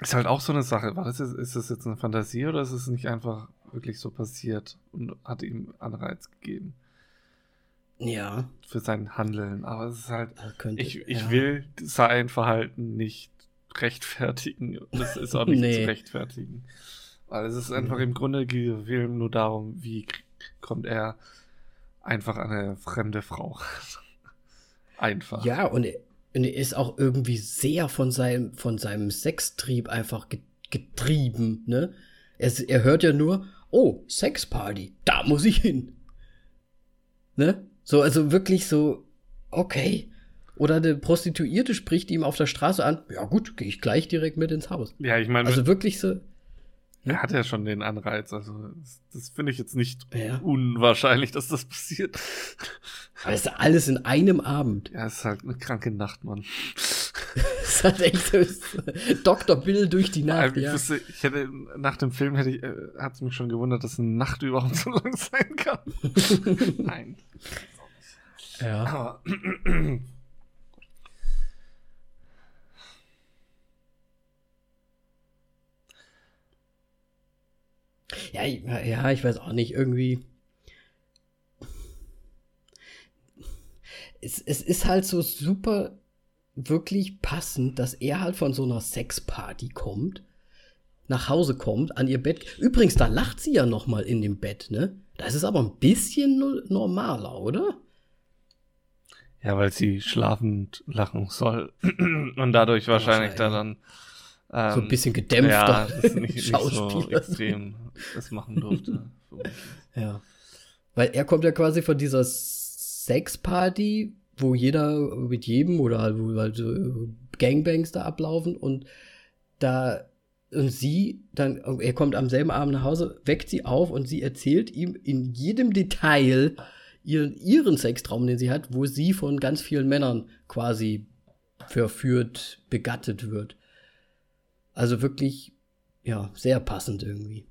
ist halt auch so eine Sache. War das jetzt, ist das jetzt eine Fantasie oder ist es nicht einfach wirklich so passiert und hat ihm Anreiz gegeben? Ja. Für sein Handeln. Aber es ist halt. Könnte, ich, ich ja. will sein Verhalten nicht rechtfertigen. Und es ist auch nicht nee. zu rechtfertigen. Weil es ist einfach im Grunde geht nur darum, wie kommt er einfach eine fremde Frau. einfach. Ja, und er, und er, ist auch irgendwie sehr von seinem, von seinem Sextrieb einfach getrieben, ne? Er, er hört ja nur, oh, Sexparty, da muss ich hin. Ne? So, also wirklich so, okay. Oder eine Prostituierte spricht ihm auf der Straße an, ja gut, gehe ich gleich direkt mit ins Haus. Ja, ich meine. Also wirklich so. Er hat ja schon den Anreiz, also das, das finde ich jetzt nicht ja. unwahrscheinlich, dass das passiert. Aber es ist alles in einem Abend. Ja, es ist halt eine kranke Nacht, Mann. es ist halt echt so Dr. Bill durch die Nacht. Ich, ja. wüsste, ich hätte nach dem Film hätte ich, äh, hat es mich schon gewundert, dass eine Nacht überhaupt so lang sein kann. Nein. Ja. Aber Ja, ja, ich weiß auch nicht, irgendwie. Es, es ist halt so super wirklich passend, dass er halt von so einer Sexparty kommt. nach Hause kommt, an ihr Bett. Übrigens, da lacht sie ja noch mal in dem Bett, ne? Das ist aber ein bisschen normaler, oder? Ja, weil sie schlafend lachen soll und dadurch wahrscheinlich da dann ähm, so ein bisschen gedämpfter ja, nicht, nicht so extrem das machen durfte. ja. Weil er kommt ja quasi von dieser Sexparty, wo jeder mit jedem oder halt, wo halt Gangbangs da ablaufen und da und sie dann er kommt am selben Abend nach Hause, weckt sie auf und sie erzählt ihm in jedem Detail ihren, ihren Sextraum, den sie hat, wo sie von ganz vielen Männern quasi verführt, begattet wird. Also wirklich, ja, sehr passend irgendwie.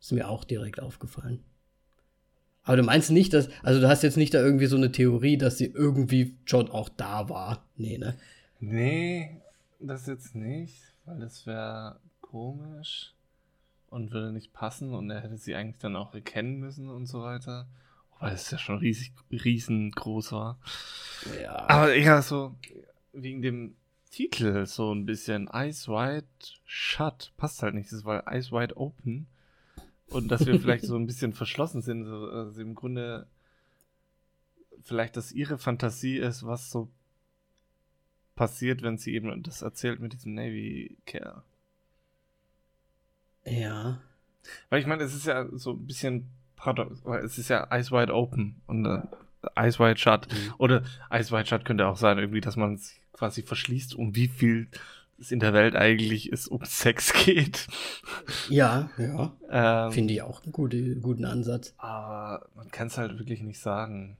Ist mir auch direkt aufgefallen. Aber du meinst nicht, dass, also du hast jetzt nicht da irgendwie so eine Theorie, dass sie irgendwie schon auch da war. Nee, ne? Nee, das jetzt nicht, weil das wäre komisch und würde nicht passen und er hätte sie eigentlich dann auch erkennen müssen und so weiter. Weil es ja schon riesig, riesengroß war. Ja. Aber ja, so wegen dem Titel so ein bisschen Eyes Wide Shut passt halt nicht. Das war Eyes Wide Open. Und dass wir vielleicht so ein bisschen verschlossen sind. Also im Grunde vielleicht, dass ihre Fantasie ist, was so passiert, wenn sie eben das erzählt mit diesem Navy-Kerl. Ja. Weil ich meine, es ist ja so ein bisschen paradox, weil es ist ja Eyes Wide Open und äh, Eyes Wide Shut. Mhm. Oder Eyes Wide Shut könnte auch sein, irgendwie, dass man es quasi verschließt, um wie viel es in der Welt eigentlich es um Sex geht. Ja, ja. Ähm, Finde ich auch einen gute, guten Ansatz. Aber man kann es halt wirklich nicht sagen.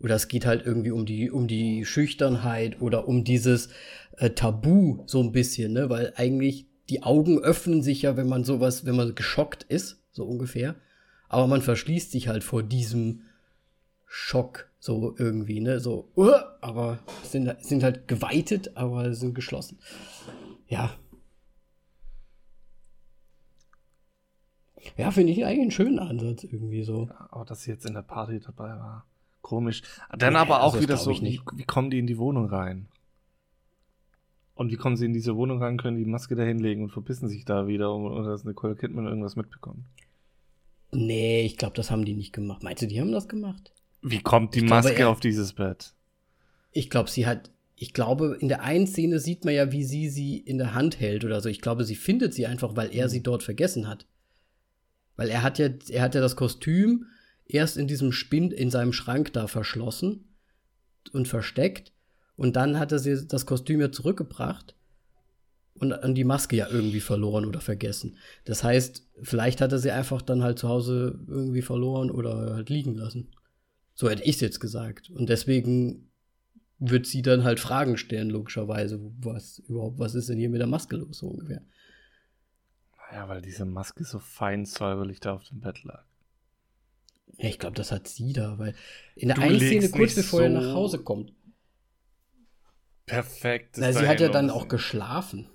Oder es geht halt irgendwie um die, um die Schüchternheit oder um dieses äh, Tabu so ein bisschen, ne? Weil eigentlich die Augen öffnen sich ja, wenn man sowas, wenn man geschockt ist, so ungefähr. Aber man verschließt sich halt vor diesem Schock so irgendwie, ne? So, uh, aber sind, sind halt geweitet, aber sind geschlossen. Ja. Ja, finde ich eigentlich einen schönen Ansatz irgendwie so. Ja, aber dass sie jetzt in der Party dabei war. Komisch. Dann ja, aber auch also wieder so, wie, wie kommen die in die Wohnung rein? Und wie kommen sie in diese Wohnung rein, können die Maske da hinlegen und verpissen sich da wieder, oder dass Nicole Kidman irgendwas mitbekommt? Nee, ich glaube, das haben die nicht gemacht. Meinst du, die haben das gemacht? Wie kommt die ich Maske glaube, er, auf dieses Bett? Ich glaube, sie hat. Ich glaube, in der einen Szene sieht man ja, wie sie sie in der Hand hält oder so. Ich glaube, sie findet sie einfach, weil er sie hm. dort vergessen hat. Weil er hat ja, er hat ja das Kostüm erst in diesem Spind in seinem Schrank da verschlossen und versteckt. Und dann hat er sie das Kostüm ja zurückgebracht und, und die Maske ja irgendwie verloren oder vergessen. Das heißt, vielleicht hat er sie einfach dann halt zu Hause irgendwie verloren oder halt liegen lassen. So hätte ich es jetzt gesagt. Und deswegen wird sie dann halt Fragen stellen, logischerweise. Was überhaupt, was ist denn hier mit der Maske los, so ungefähr? Naja, weil diese Maske so fein säuberlich da auf dem Bett lag. Ja, ich glaube, das hat sie da, weil in der einen Szene, kurz bevor so er nach Hause kommt. Perfekt. Na, sie hat ja dann auch geschlafen.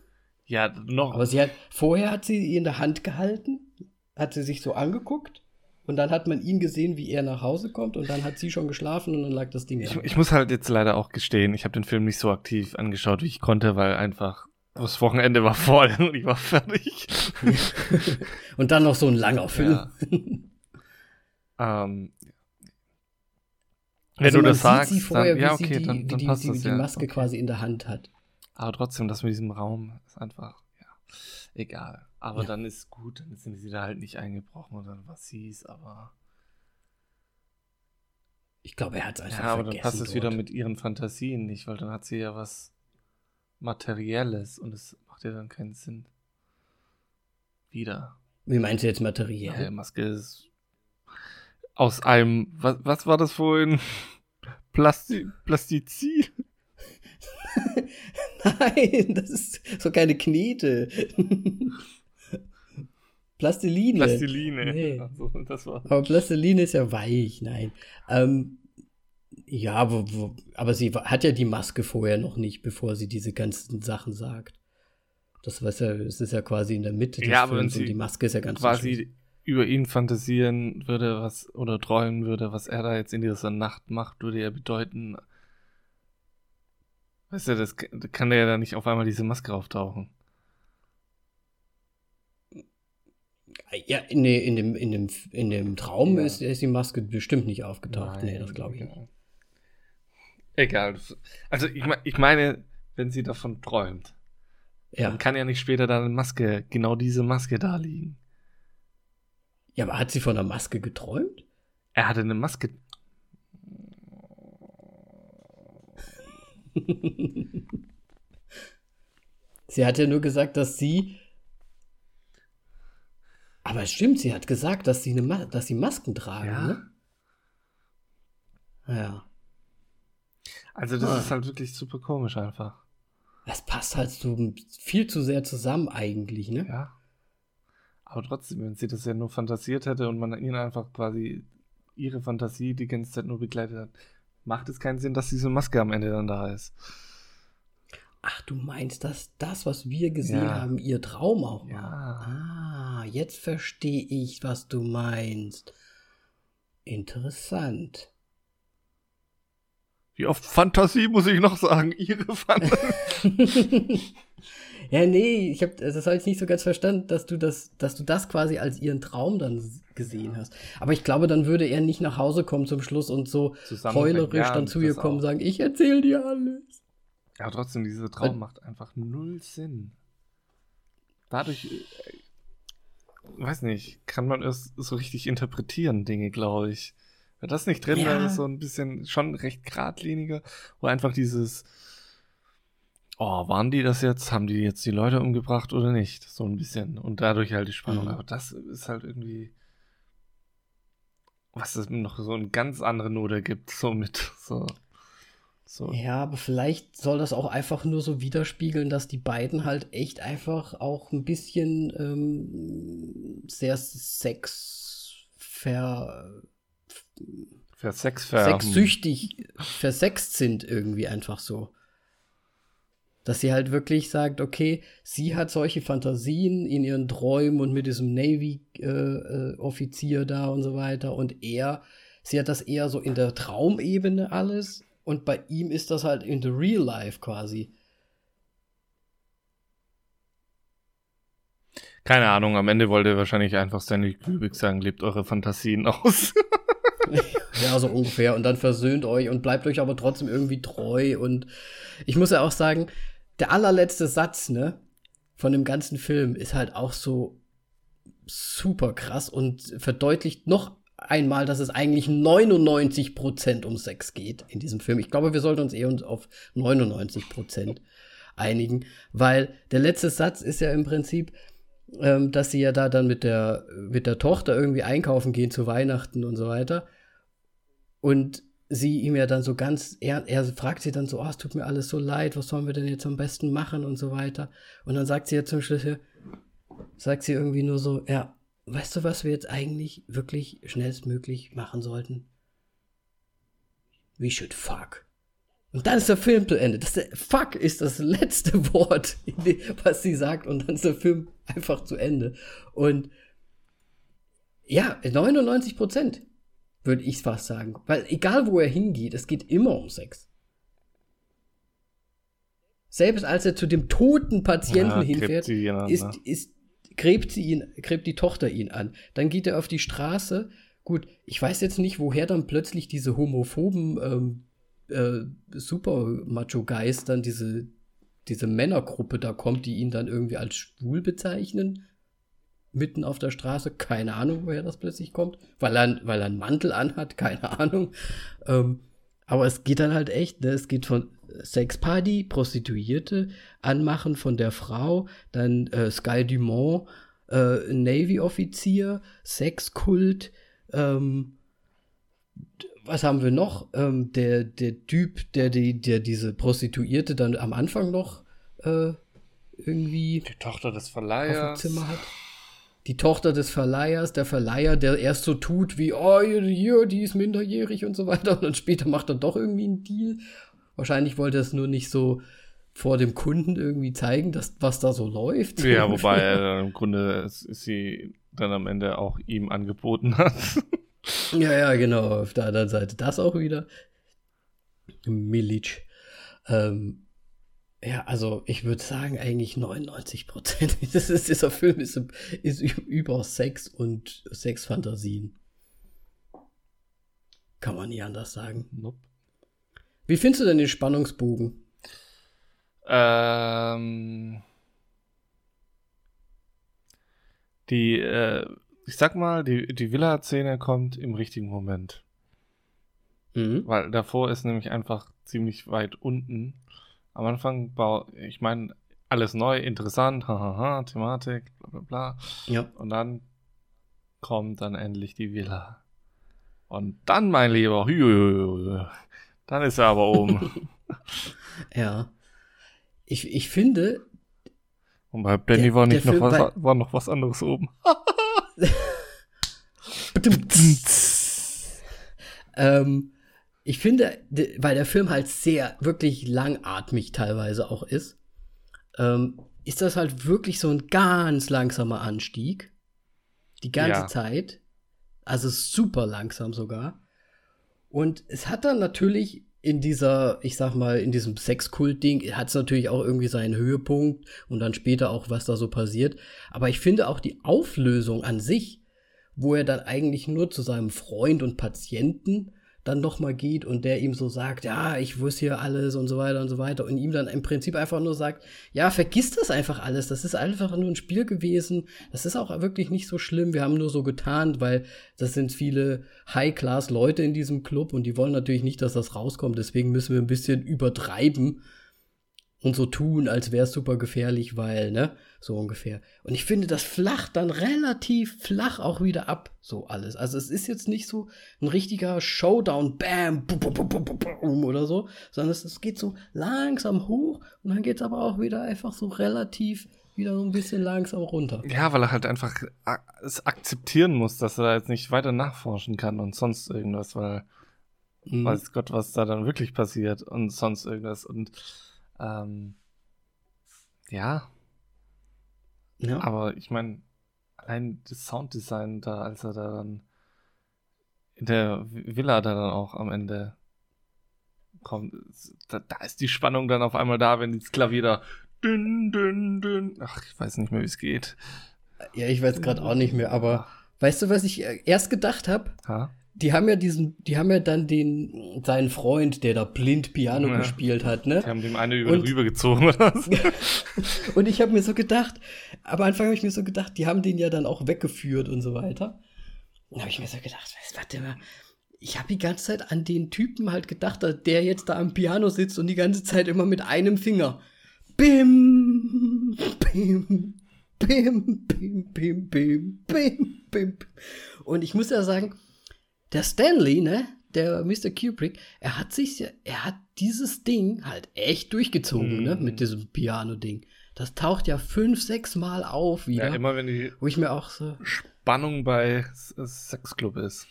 Ja, noch. Aber sie hat, vorher hat sie in der Hand gehalten, hat sie sich so angeguckt und dann hat man ihn gesehen, wie er nach Hause kommt und dann hat sie schon geschlafen und dann lag das Ding. Ich, ich muss halt jetzt leider auch gestehen, ich habe den Film nicht so aktiv angeschaut, wie ich konnte, weil einfach das Wochenende war voll und ich war fertig. und dann noch so ein langer Film. Ja. ähm, wenn also du das sagst, vorher, dann, ja, okay, die, dann, dann die, passt die, das, die, ja. die Maske okay. quasi in der Hand hat. Aber trotzdem, das mit diesem Raum ist einfach, ja, egal. Aber ja. dann ist gut, dann sind sie da halt nicht eingebrochen oder was hieß, aber. Ich glaube, er hat es einfach Ja, aber dann passt es wieder mit ihren Fantasien nicht, weil dann hat sie ja was Materielles und es macht ja dann keinen Sinn. Wieder. Wie meinst du jetzt materiell? Ja, Maske ist aus einem, was, was war das vorhin? Plasti Plastizid? Nein, das ist so keine Knete. Plastiline. Plastiline. Nee. Also, das war. Aber Plastiline ist ja weich, nein. Ähm, ja, wo, wo, aber sie hat ja die Maske vorher noch nicht, bevor sie diese ganzen Sachen sagt. Das, was ja, es ist ja quasi in der Mitte des ja, Films und die Maske ist ja ganz quasi über ihn fantasieren würde, was oder träumen würde, was er da jetzt in dieser Nacht macht, würde ja bedeuten, weißt du, das kann der ja da nicht auf einmal diese Maske auftauchen. Ja, nee, in dem, in dem, in dem Traum ja. ist, ist die Maske bestimmt nicht aufgetaucht. Nein, nee, das glaube ich nicht. Egal. Also ich, ich meine, wenn sie davon träumt, ja. dann kann ja nicht später da eine Maske, genau diese Maske da liegen. Ja, aber hat sie von der Maske geträumt? Er hatte eine Maske. sie hat ja nur gesagt, dass sie. Aber es stimmt, sie hat gesagt, dass sie, eine dass sie Masken tragen, ja. ne? Ja. Also, das ah. ist halt wirklich super komisch einfach. Das passt halt so viel zu sehr zusammen eigentlich, ne? Ja. Aber trotzdem, wenn sie das ja nur fantasiert hätte und man ihnen einfach quasi ihre Fantasie die ganze Zeit nur begleitet hat, macht es keinen Sinn, dass diese Maske am Ende dann da ist. Ach, du meinst, dass das, was wir gesehen ja. haben, ihr Traum auch war? Ja. Ah, jetzt verstehe ich, was du meinst. Interessant. Wie oft Fantasie muss ich noch sagen? Ihre Fantasie. ja, nee, ich habe das habe ich nicht so ganz verstanden, dass du das, dass du das quasi als ihren Traum dann gesehen hast. Aber ich glaube, dann würde er nicht nach Hause kommen zum Schluss und so heulerisch ja, dann zu ihr kommen und sagen, ich erzähle dir alles. Ja, trotzdem, dieser Traum und, macht einfach null Sinn. Dadurch, äh, weiß nicht, kann man es so richtig interpretieren, Dinge, glaube ich. Wenn das nicht drin, ja. dann ist so ein bisschen schon recht geradliniger, wo einfach dieses, oh, waren die das jetzt? Haben die jetzt die Leute umgebracht oder nicht? So ein bisschen. Und dadurch halt die Spannung. Mhm. Aber das ist halt irgendwie, was es noch so eine ganz andere Note gibt, so mit, so. So. Ja, aber vielleicht soll das auch einfach nur so widerspiegeln, dass die beiden halt echt einfach auch ein bisschen ähm, sehr Sex ver Versex sexsüchtig, versext sind irgendwie einfach so. Dass sie halt wirklich sagt, okay, sie hat solche Fantasien in ihren Träumen und mit diesem Navy-Offizier äh, äh, da und so weiter und er, sie hat das eher so in der Traumebene alles und bei ihm ist das halt in the real life quasi. Keine Ahnung, am Ende wollte er wahrscheinlich einfach Stanley Kubrick sagen, lebt eure Fantasien aus. ja, so ungefähr. Und dann versöhnt euch und bleibt euch aber trotzdem irgendwie treu. Und ich muss ja auch sagen, der allerletzte Satz, ne, von dem ganzen Film ist halt auch so super krass und verdeutlicht noch einmal, dass es eigentlich 99 Prozent um Sex geht in diesem Film. Ich glaube, wir sollten uns eher auf 99 Prozent einigen, weil der letzte Satz ist ja im Prinzip, ähm, dass sie ja da dann mit der, mit der Tochter irgendwie einkaufen gehen zu Weihnachten und so weiter. Und sie ihm ja dann so ganz, er, er fragt sie dann so, oh, es tut mir alles so leid, was sollen wir denn jetzt am besten machen und so weiter. Und dann sagt sie ja zum Schluss, sagt sie irgendwie nur so, ja, weißt du, was wir jetzt eigentlich wirklich schnellstmöglich machen sollten? We should fuck. Und dann ist der Film zu Ende. Das Fuck ist das letzte Wort, was sie sagt, und dann ist der Film einfach zu Ende. Und ja, 99 Prozent würde ich fast sagen. Weil egal wo er hingeht, es geht immer um Sex. Selbst als er zu dem toten Patienten ja, hinfährt, ist, ist, gräbt, sie ihn, gräbt die Tochter ihn an. Dann geht er auf die Straße. Gut, ich weiß jetzt nicht, woher dann plötzlich diese homophoben ähm, äh, super Macho-Guys dann diese, diese Männergruppe da kommt, die ihn dann irgendwie als schwul bezeichnen mitten auf der Straße. Keine Ahnung, woher das plötzlich kommt. Weil er, weil er einen Mantel anhat, keine Ahnung. Ähm, aber es geht dann halt echt, ne? es geht von Sexparty, Prostituierte, Anmachen von der Frau, dann äh, Sky Dumont, äh, Navy-Offizier, Sexkult, ähm, was haben wir noch? Ähm, der, der Typ, der, die, der diese Prostituierte dann am Anfang noch äh, irgendwie die Tochter des Verleihers auf dem Zimmer hat die Tochter des Verleihers, der Verleiher, der erst so tut wie, oh, hier, die ist minderjährig und so weiter. Und dann später macht er doch irgendwie einen Deal. Wahrscheinlich wollte er es nur nicht so vor dem Kunden irgendwie zeigen, dass, was da so läuft. Ja, wobei er im Grunde es, sie dann am Ende auch ihm angeboten hat. ja, ja, genau. Auf der anderen Seite das auch wieder. Milic. Ähm, Ja, also ich würde sagen, eigentlich 99 Prozent. dieser Film ist, ist über Sex und Sexfantasien. Kann man nie anders sagen. Nope. Wie findest du denn den Spannungsbogen? Ähm, die, äh, ich sag mal, die, die Villa-Szene kommt im richtigen Moment. Mhm. Weil davor ist nämlich einfach ziemlich weit unten. Am Anfang, ich meine, alles neu, interessant, hahaha, Thematik, bla bla bla. Ja. Und dann kommt dann endlich die Villa. Und dann, mein Lieber, dann ist er aber oben. ja. Ich, ich finde. Und bei Benny war, nicht noch was, war noch was anderes oben. ähm, ich finde, weil der Film halt sehr, wirklich langatmig teilweise auch ist, ähm, ist das halt wirklich so ein ganz langsamer Anstieg. Die ganze ja. Zeit. Also super langsam sogar. Und es hat dann natürlich in dieser, ich sag mal, in diesem Sexkult-Ding hat es natürlich auch irgendwie seinen Höhepunkt und dann später auch, was da so passiert. Aber ich finde auch die Auflösung an sich, wo er dann eigentlich nur zu seinem Freund und Patienten dann nochmal geht und der ihm so sagt, ja, ich wusste hier alles und so weiter und so weiter und ihm dann im Prinzip einfach nur sagt, ja, vergiss das einfach alles, das ist einfach nur ein Spiel gewesen, das ist auch wirklich nicht so schlimm, wir haben nur so getan, weil das sind viele High-Class-Leute in diesem Club und die wollen natürlich nicht, dass das rauskommt, deswegen müssen wir ein bisschen übertreiben und so tun, als wäre es super gefährlich, weil, ne, so ungefähr. Und ich finde, das flacht dann relativ flach auch wieder ab, so alles. Also es ist jetzt nicht so ein richtiger Showdown, bam, bum, bum, bum, bum, bum, oder so, sondern es, es geht so langsam hoch und dann geht es aber auch wieder einfach so relativ wieder so ein bisschen langsam runter. Ja, weil er halt einfach es akzeptieren muss, dass er da jetzt nicht weiter nachforschen kann und sonst irgendwas, weil mhm. weiß Gott, was da dann wirklich passiert und sonst irgendwas und ähm, ja. ja. Aber ich meine, allein das Sounddesign da, als er da dann in der Villa da dann auch am Ende kommt, da, da ist die Spannung dann auf einmal da, wenn das Klavier da dünn, dünn, dünn. Ach, ich weiß nicht mehr, wie es geht. Ja, ich weiß gerade auch nicht mehr, aber weißt du, was ich erst gedacht habe? Die haben ja diesen, die haben ja dann den, seinen Freund, der da blind Piano ja. gespielt hat, ne? Die haben dem eine über und, rübergezogen oder was? und ich habe mir so gedacht, aber Anfang habe ich mir so gedacht, die haben den ja dann auch weggeführt und so weiter. Und habe ich mir so gedacht, warte mal, ich habe die ganze Zeit an den Typen halt gedacht, der jetzt da am Piano sitzt und die ganze Zeit immer mit einem Finger. Bim, bim, bim, bim, bim, bim, bim, bim. Und ich muss ja sagen, der Stanley, ne, der Mr. Kubrick, er hat sich, er hat dieses Ding halt echt durchgezogen, mm. ne, mit mhm. diesem Piano-Ding. Das taucht ja fünf, sechs Mal auf wieder. Ja, immer wenn die wo ich mir auch so Spannung bei Sexclub ist.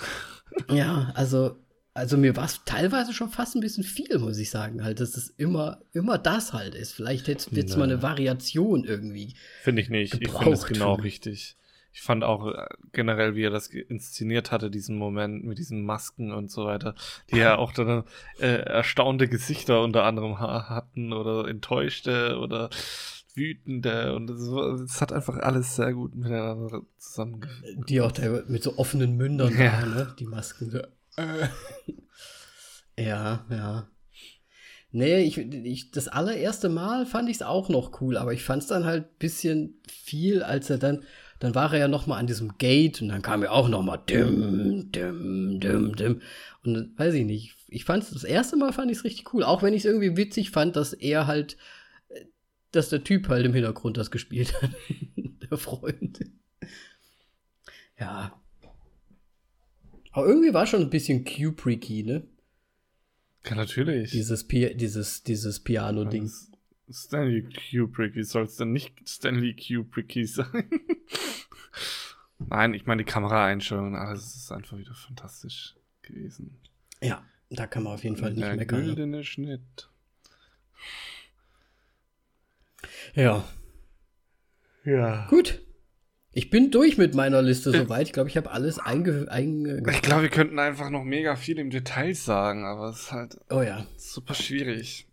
ja, also also mir war es teilweise schon fast ein bisschen viel, muss ich sagen, halt, dass es immer, immer das halt ist. Vielleicht hätte jetzt mal eine Variation irgendwie. Finde ich nicht. Ich finde es genau richtig ich fand auch äh, generell, wie er das inszeniert hatte, diesen Moment mit diesen Masken und so weiter, die ja auch dann äh, erstaunte Gesichter unter anderem hatten oder enttäuschte oder wütende und es hat einfach alles sehr gut miteinander zusammengefügt. Die auch mit so offenen Mündern ja. da, ne? Die Masken. So. ja, ja. Nee, ich, ich, das allererste Mal fand ich es auch noch cool, aber ich fand es dann halt ein bisschen viel, als er dann dann war er ja noch mal an diesem Gate und dann kam er auch noch mal dim, dim, dim, dim. Und weiß ich nicht, ich fand es das erste Mal fand ich es richtig cool, auch wenn ich es irgendwie witzig fand, dass er halt, dass der Typ halt im Hintergrund das gespielt hat, der Freund. Ja. Aber irgendwie war schon ein bisschen Kubricky, ne? Ja, natürlich. Dieses, Pi dieses, dieses Piano-Ding. Stanley Kubrick, wie soll es denn nicht Stanley Kubricky sein? Nein, ich meine die Kameraeinstellungen, alles ist einfach wieder fantastisch gewesen. Ja, da kann man auf jeden Fall nicht Der meckern. Der ne? güldene Schnitt. Ja. Ja. Gut. Ich bin durch mit meiner Liste äh. soweit. Ich glaube, ich habe alles einge... einge ich glaube, wir könnten einfach noch mega viel im Detail sagen, aber es ist halt oh ja. super schwierig.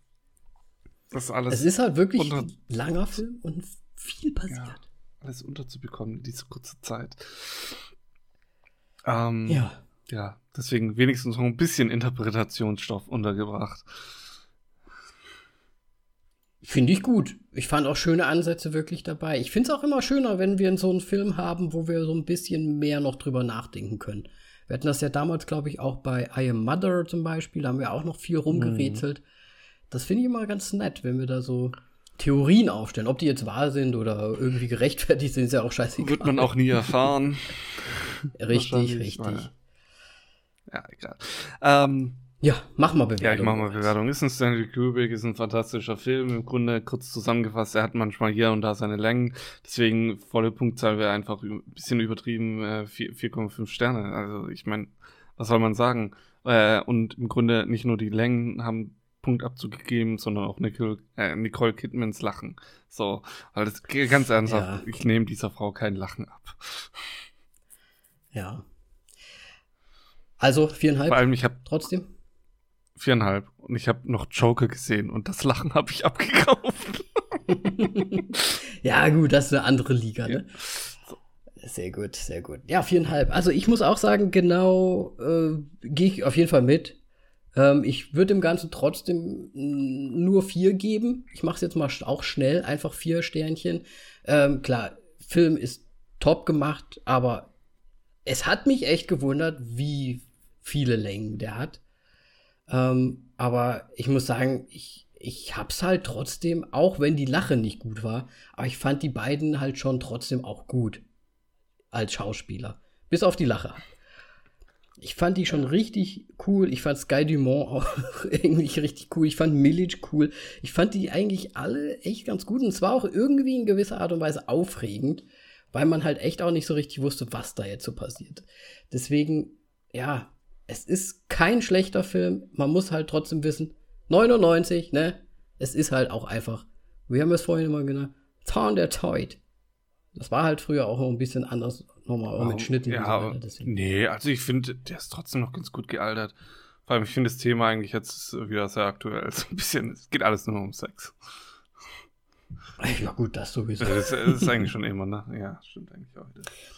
Das alles. Es ist halt wirklich ein langer Film und viel passiert. Ja, alles unterzubekommen in dieser kurzen Zeit. Ähm, ja. Ja, deswegen wenigstens noch ein bisschen Interpretationsstoff untergebracht. Finde ich gut. Ich fand auch schöne Ansätze wirklich dabei. Ich finde es auch immer schöner, wenn wir so einen Film haben, wo wir so ein bisschen mehr noch drüber nachdenken können. Wir hatten das ja damals, glaube ich, auch bei I Am Mother zum Beispiel. Da haben wir auch noch viel rumgerätselt. Mhm. Das finde ich immer ganz nett, wenn wir da so Theorien aufstellen. Ob die jetzt wahr sind oder irgendwie gerechtfertigt sind, ist ja auch scheißegal. Wird man auch nie erfahren. richtig, richtig. Ja, egal. Ähm, ja, mach mal Bewertung. Ja, ich mach mal Bewertung. Ist ein Stanley Kubrick, ist ein fantastischer Film. Im Grunde kurz zusammengefasst, er hat manchmal hier und da seine Längen. Deswegen volle Punktzahl wäre einfach ein bisschen übertrieben, äh, 4,5 Sterne. Also ich meine, was soll man sagen? Äh, und im Grunde nicht nur die Längen haben Punktabzug gegeben, sondern auch Nicole, äh, Nicole Kidmans Lachen. So, weil das ganz ernsthaft, ja. ich nehme dieser Frau kein Lachen ab. Ja. Also viereinhalb. Vor allem, ich habe trotzdem viereinhalb. Und ich habe noch Joker gesehen und das Lachen habe ich abgekauft. ja, gut, das ist eine andere Liga, ne? So. Sehr gut, sehr gut. Ja, viereinhalb. Also ich muss auch sagen, genau äh, gehe ich auf jeden Fall mit. Ähm, ich würde dem Ganzen trotzdem nur vier geben. Ich mache es jetzt mal auch schnell, einfach vier Sternchen. Ähm, klar, Film ist top gemacht, aber es hat mich echt gewundert, wie viele Längen der hat. Ähm, aber ich muss sagen, ich, ich hab's halt trotzdem, auch wenn die Lache nicht gut war, aber ich fand die beiden halt schon trotzdem auch gut. Als Schauspieler. Bis auf die Lache. Ich fand die schon richtig cool. Ich fand Sky Dumont auch irgendwie richtig cool. Ich fand Milic cool. Ich fand die eigentlich alle echt ganz gut. Und zwar auch irgendwie in gewisser Art und Weise aufregend, weil man halt echt auch nicht so richtig wusste, was da jetzt so passiert. Deswegen, ja, es ist kein schlechter Film. Man muss halt trotzdem wissen, 99, ne? Es ist halt auch einfach, wir haben es vorhin immer genannt, Zorn der Teut. Das war halt früher auch ein bisschen anders, nochmal auch mit Schnitten. Ja, und so nee, also ich finde, der ist trotzdem noch ganz gut gealtert. Vor allem, ich finde das Thema eigentlich jetzt wieder sehr aktuell. So ein bisschen, es geht alles nur um Sex. Ja, gut, das sowieso. Das, das ist eigentlich schon immer, ne? Ja, stimmt eigentlich auch.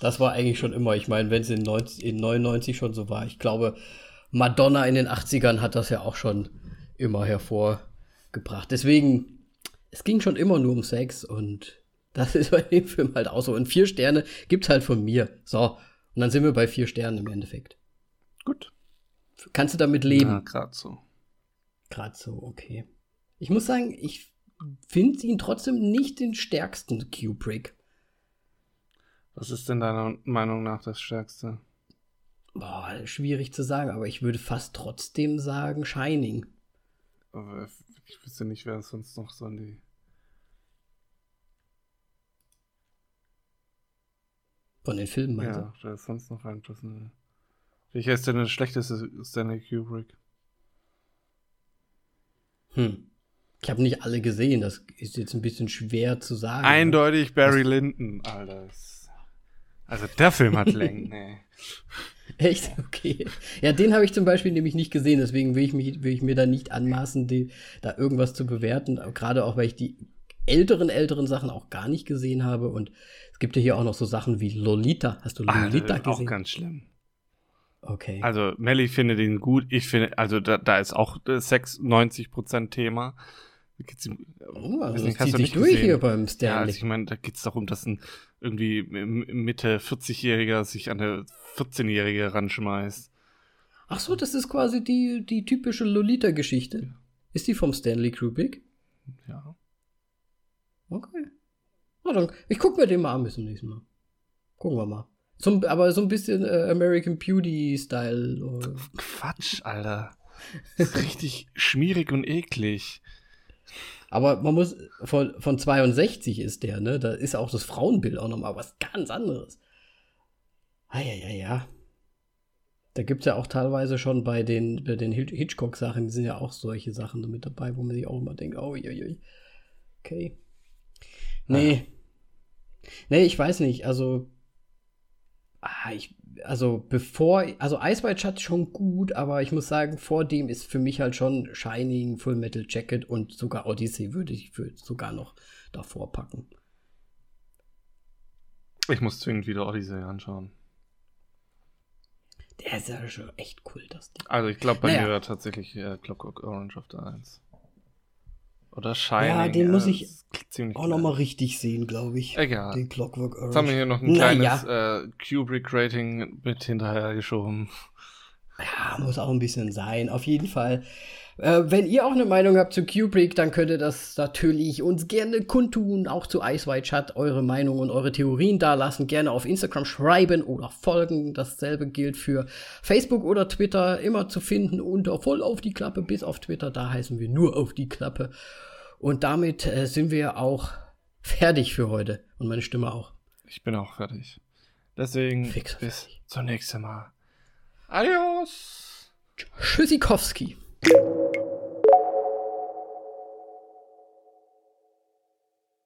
Das war eigentlich schon immer. Ich meine, wenn es in, in 99 schon so war. Ich glaube, Madonna in den 80ern hat das ja auch schon immer hervorgebracht. Deswegen, es ging schon immer nur um Sex und das ist bei dem Film halt auch so. Und vier Sterne gibt's halt von mir. So, und dann sind wir bei vier Sternen im Endeffekt. Gut. Kannst du damit leben? Ja, gerade so. Gerade so, okay. Ich muss sagen, ich finde ihn trotzdem nicht den stärksten Kubrick. Was ist denn deiner Meinung nach das Stärkste? Boah, schwierig zu sagen, aber ich würde fast trotzdem sagen Shining. Aber ich wüsste nicht, wer sonst noch so an die. Von den Filmen, meinst Ja, da ist sonst noch reinpassen. Welcher ist denn der schlechteste Stanley Kubrick? Hm. Ich habe nicht alle gesehen, das ist jetzt ein bisschen schwer zu sagen. Eindeutig Barry Was? Lyndon, Alter. Also der Film hat Längen, nee. Echt? Okay. Ja, den habe ich zum Beispiel nämlich nicht gesehen, deswegen will ich, mich, will ich mir da nicht anmaßen, die, da irgendwas zu bewerten. Gerade auch, weil ich die älteren, älteren Sachen auch gar nicht gesehen habe. Und es gibt ja hier auch noch so Sachen wie Lolita. Hast du Lolita Alter, gesehen? Auch ganz schlimm. Okay. Also Melly findet ihn gut. Ich finde, also da, da ist auch 96% Thema. Oh, also das zieht sich durch gesehen. hier beim Stanley. Ja, also ich meine, da geht es darum, dass ein irgendwie Mitte 40-Jähriger sich an eine 14-Jährige ranschmeißt. Ach so, das ist quasi die, die typische Lolita-Geschichte. Ja. Ist die vom Stanley Kubrick? Ja. Okay. Na dann, ich guck mir den mal an bis zum nächsten Mal. Gucken wir mal. So, aber so ein bisschen äh, American Beauty-Style. Quatsch, Alter. richtig schmierig und eklig. Aber man muss, von, von 62 ist der, ne? Da ist auch das Frauenbild auch nochmal was ganz anderes. Ah, ja, ja, ja. Da gibt es ja auch teilweise schon bei den, bei den Hitchcock-Sachen, sind ja auch solche Sachen mit dabei, wo man sich auch immer denkt, oh, je, je. okay. Nee. Nee, ich weiß nicht, also Ah, ich, also bevor, also Ice White Shut schon gut, aber ich muss sagen, vor dem ist für mich halt schon Shining, Full Metal Jacket und sogar Odyssey würde ich für sogar noch davor packen. Ich muss zwingend wieder Odyssey anschauen. Der ist ja schon echt cool, das Ding. Also ich glaube bei Naja. mir wäre tatsächlich äh, Clockwork Orange auf der 1. Oder Shining. Ja, den muss ich Auch nochmal richtig sehen, glaube ich. Egal. Den Clockwork Orange. Jetzt haben wir hier noch ein Naja. kleines äh, Kubrick-Rating mit hinterher geschoben. Ja, muss auch ein bisschen sein. Auf jeden Fall. Äh, wenn ihr auch eine Meinung habt zu Kubrick, dann könnt ihr das natürlich uns gerne kundtun. Auch zu Ice White Shut eure Meinung und eure Theorien dalassen. Gerne auf Instagram schreiben oder folgen. Dasselbe gilt für Facebook oder Twitter. Immer zu finden unter voll auf die Klappe bis auf Twitter. Da heißen wir nur auf die Klappe. Und damit äh, sind wir auch fertig für heute. Und meine Stimme auch. Ich bin auch fertig. Deswegen Fix bis fertig. zum nächsten Mal. Adios! Tschüssikowski. you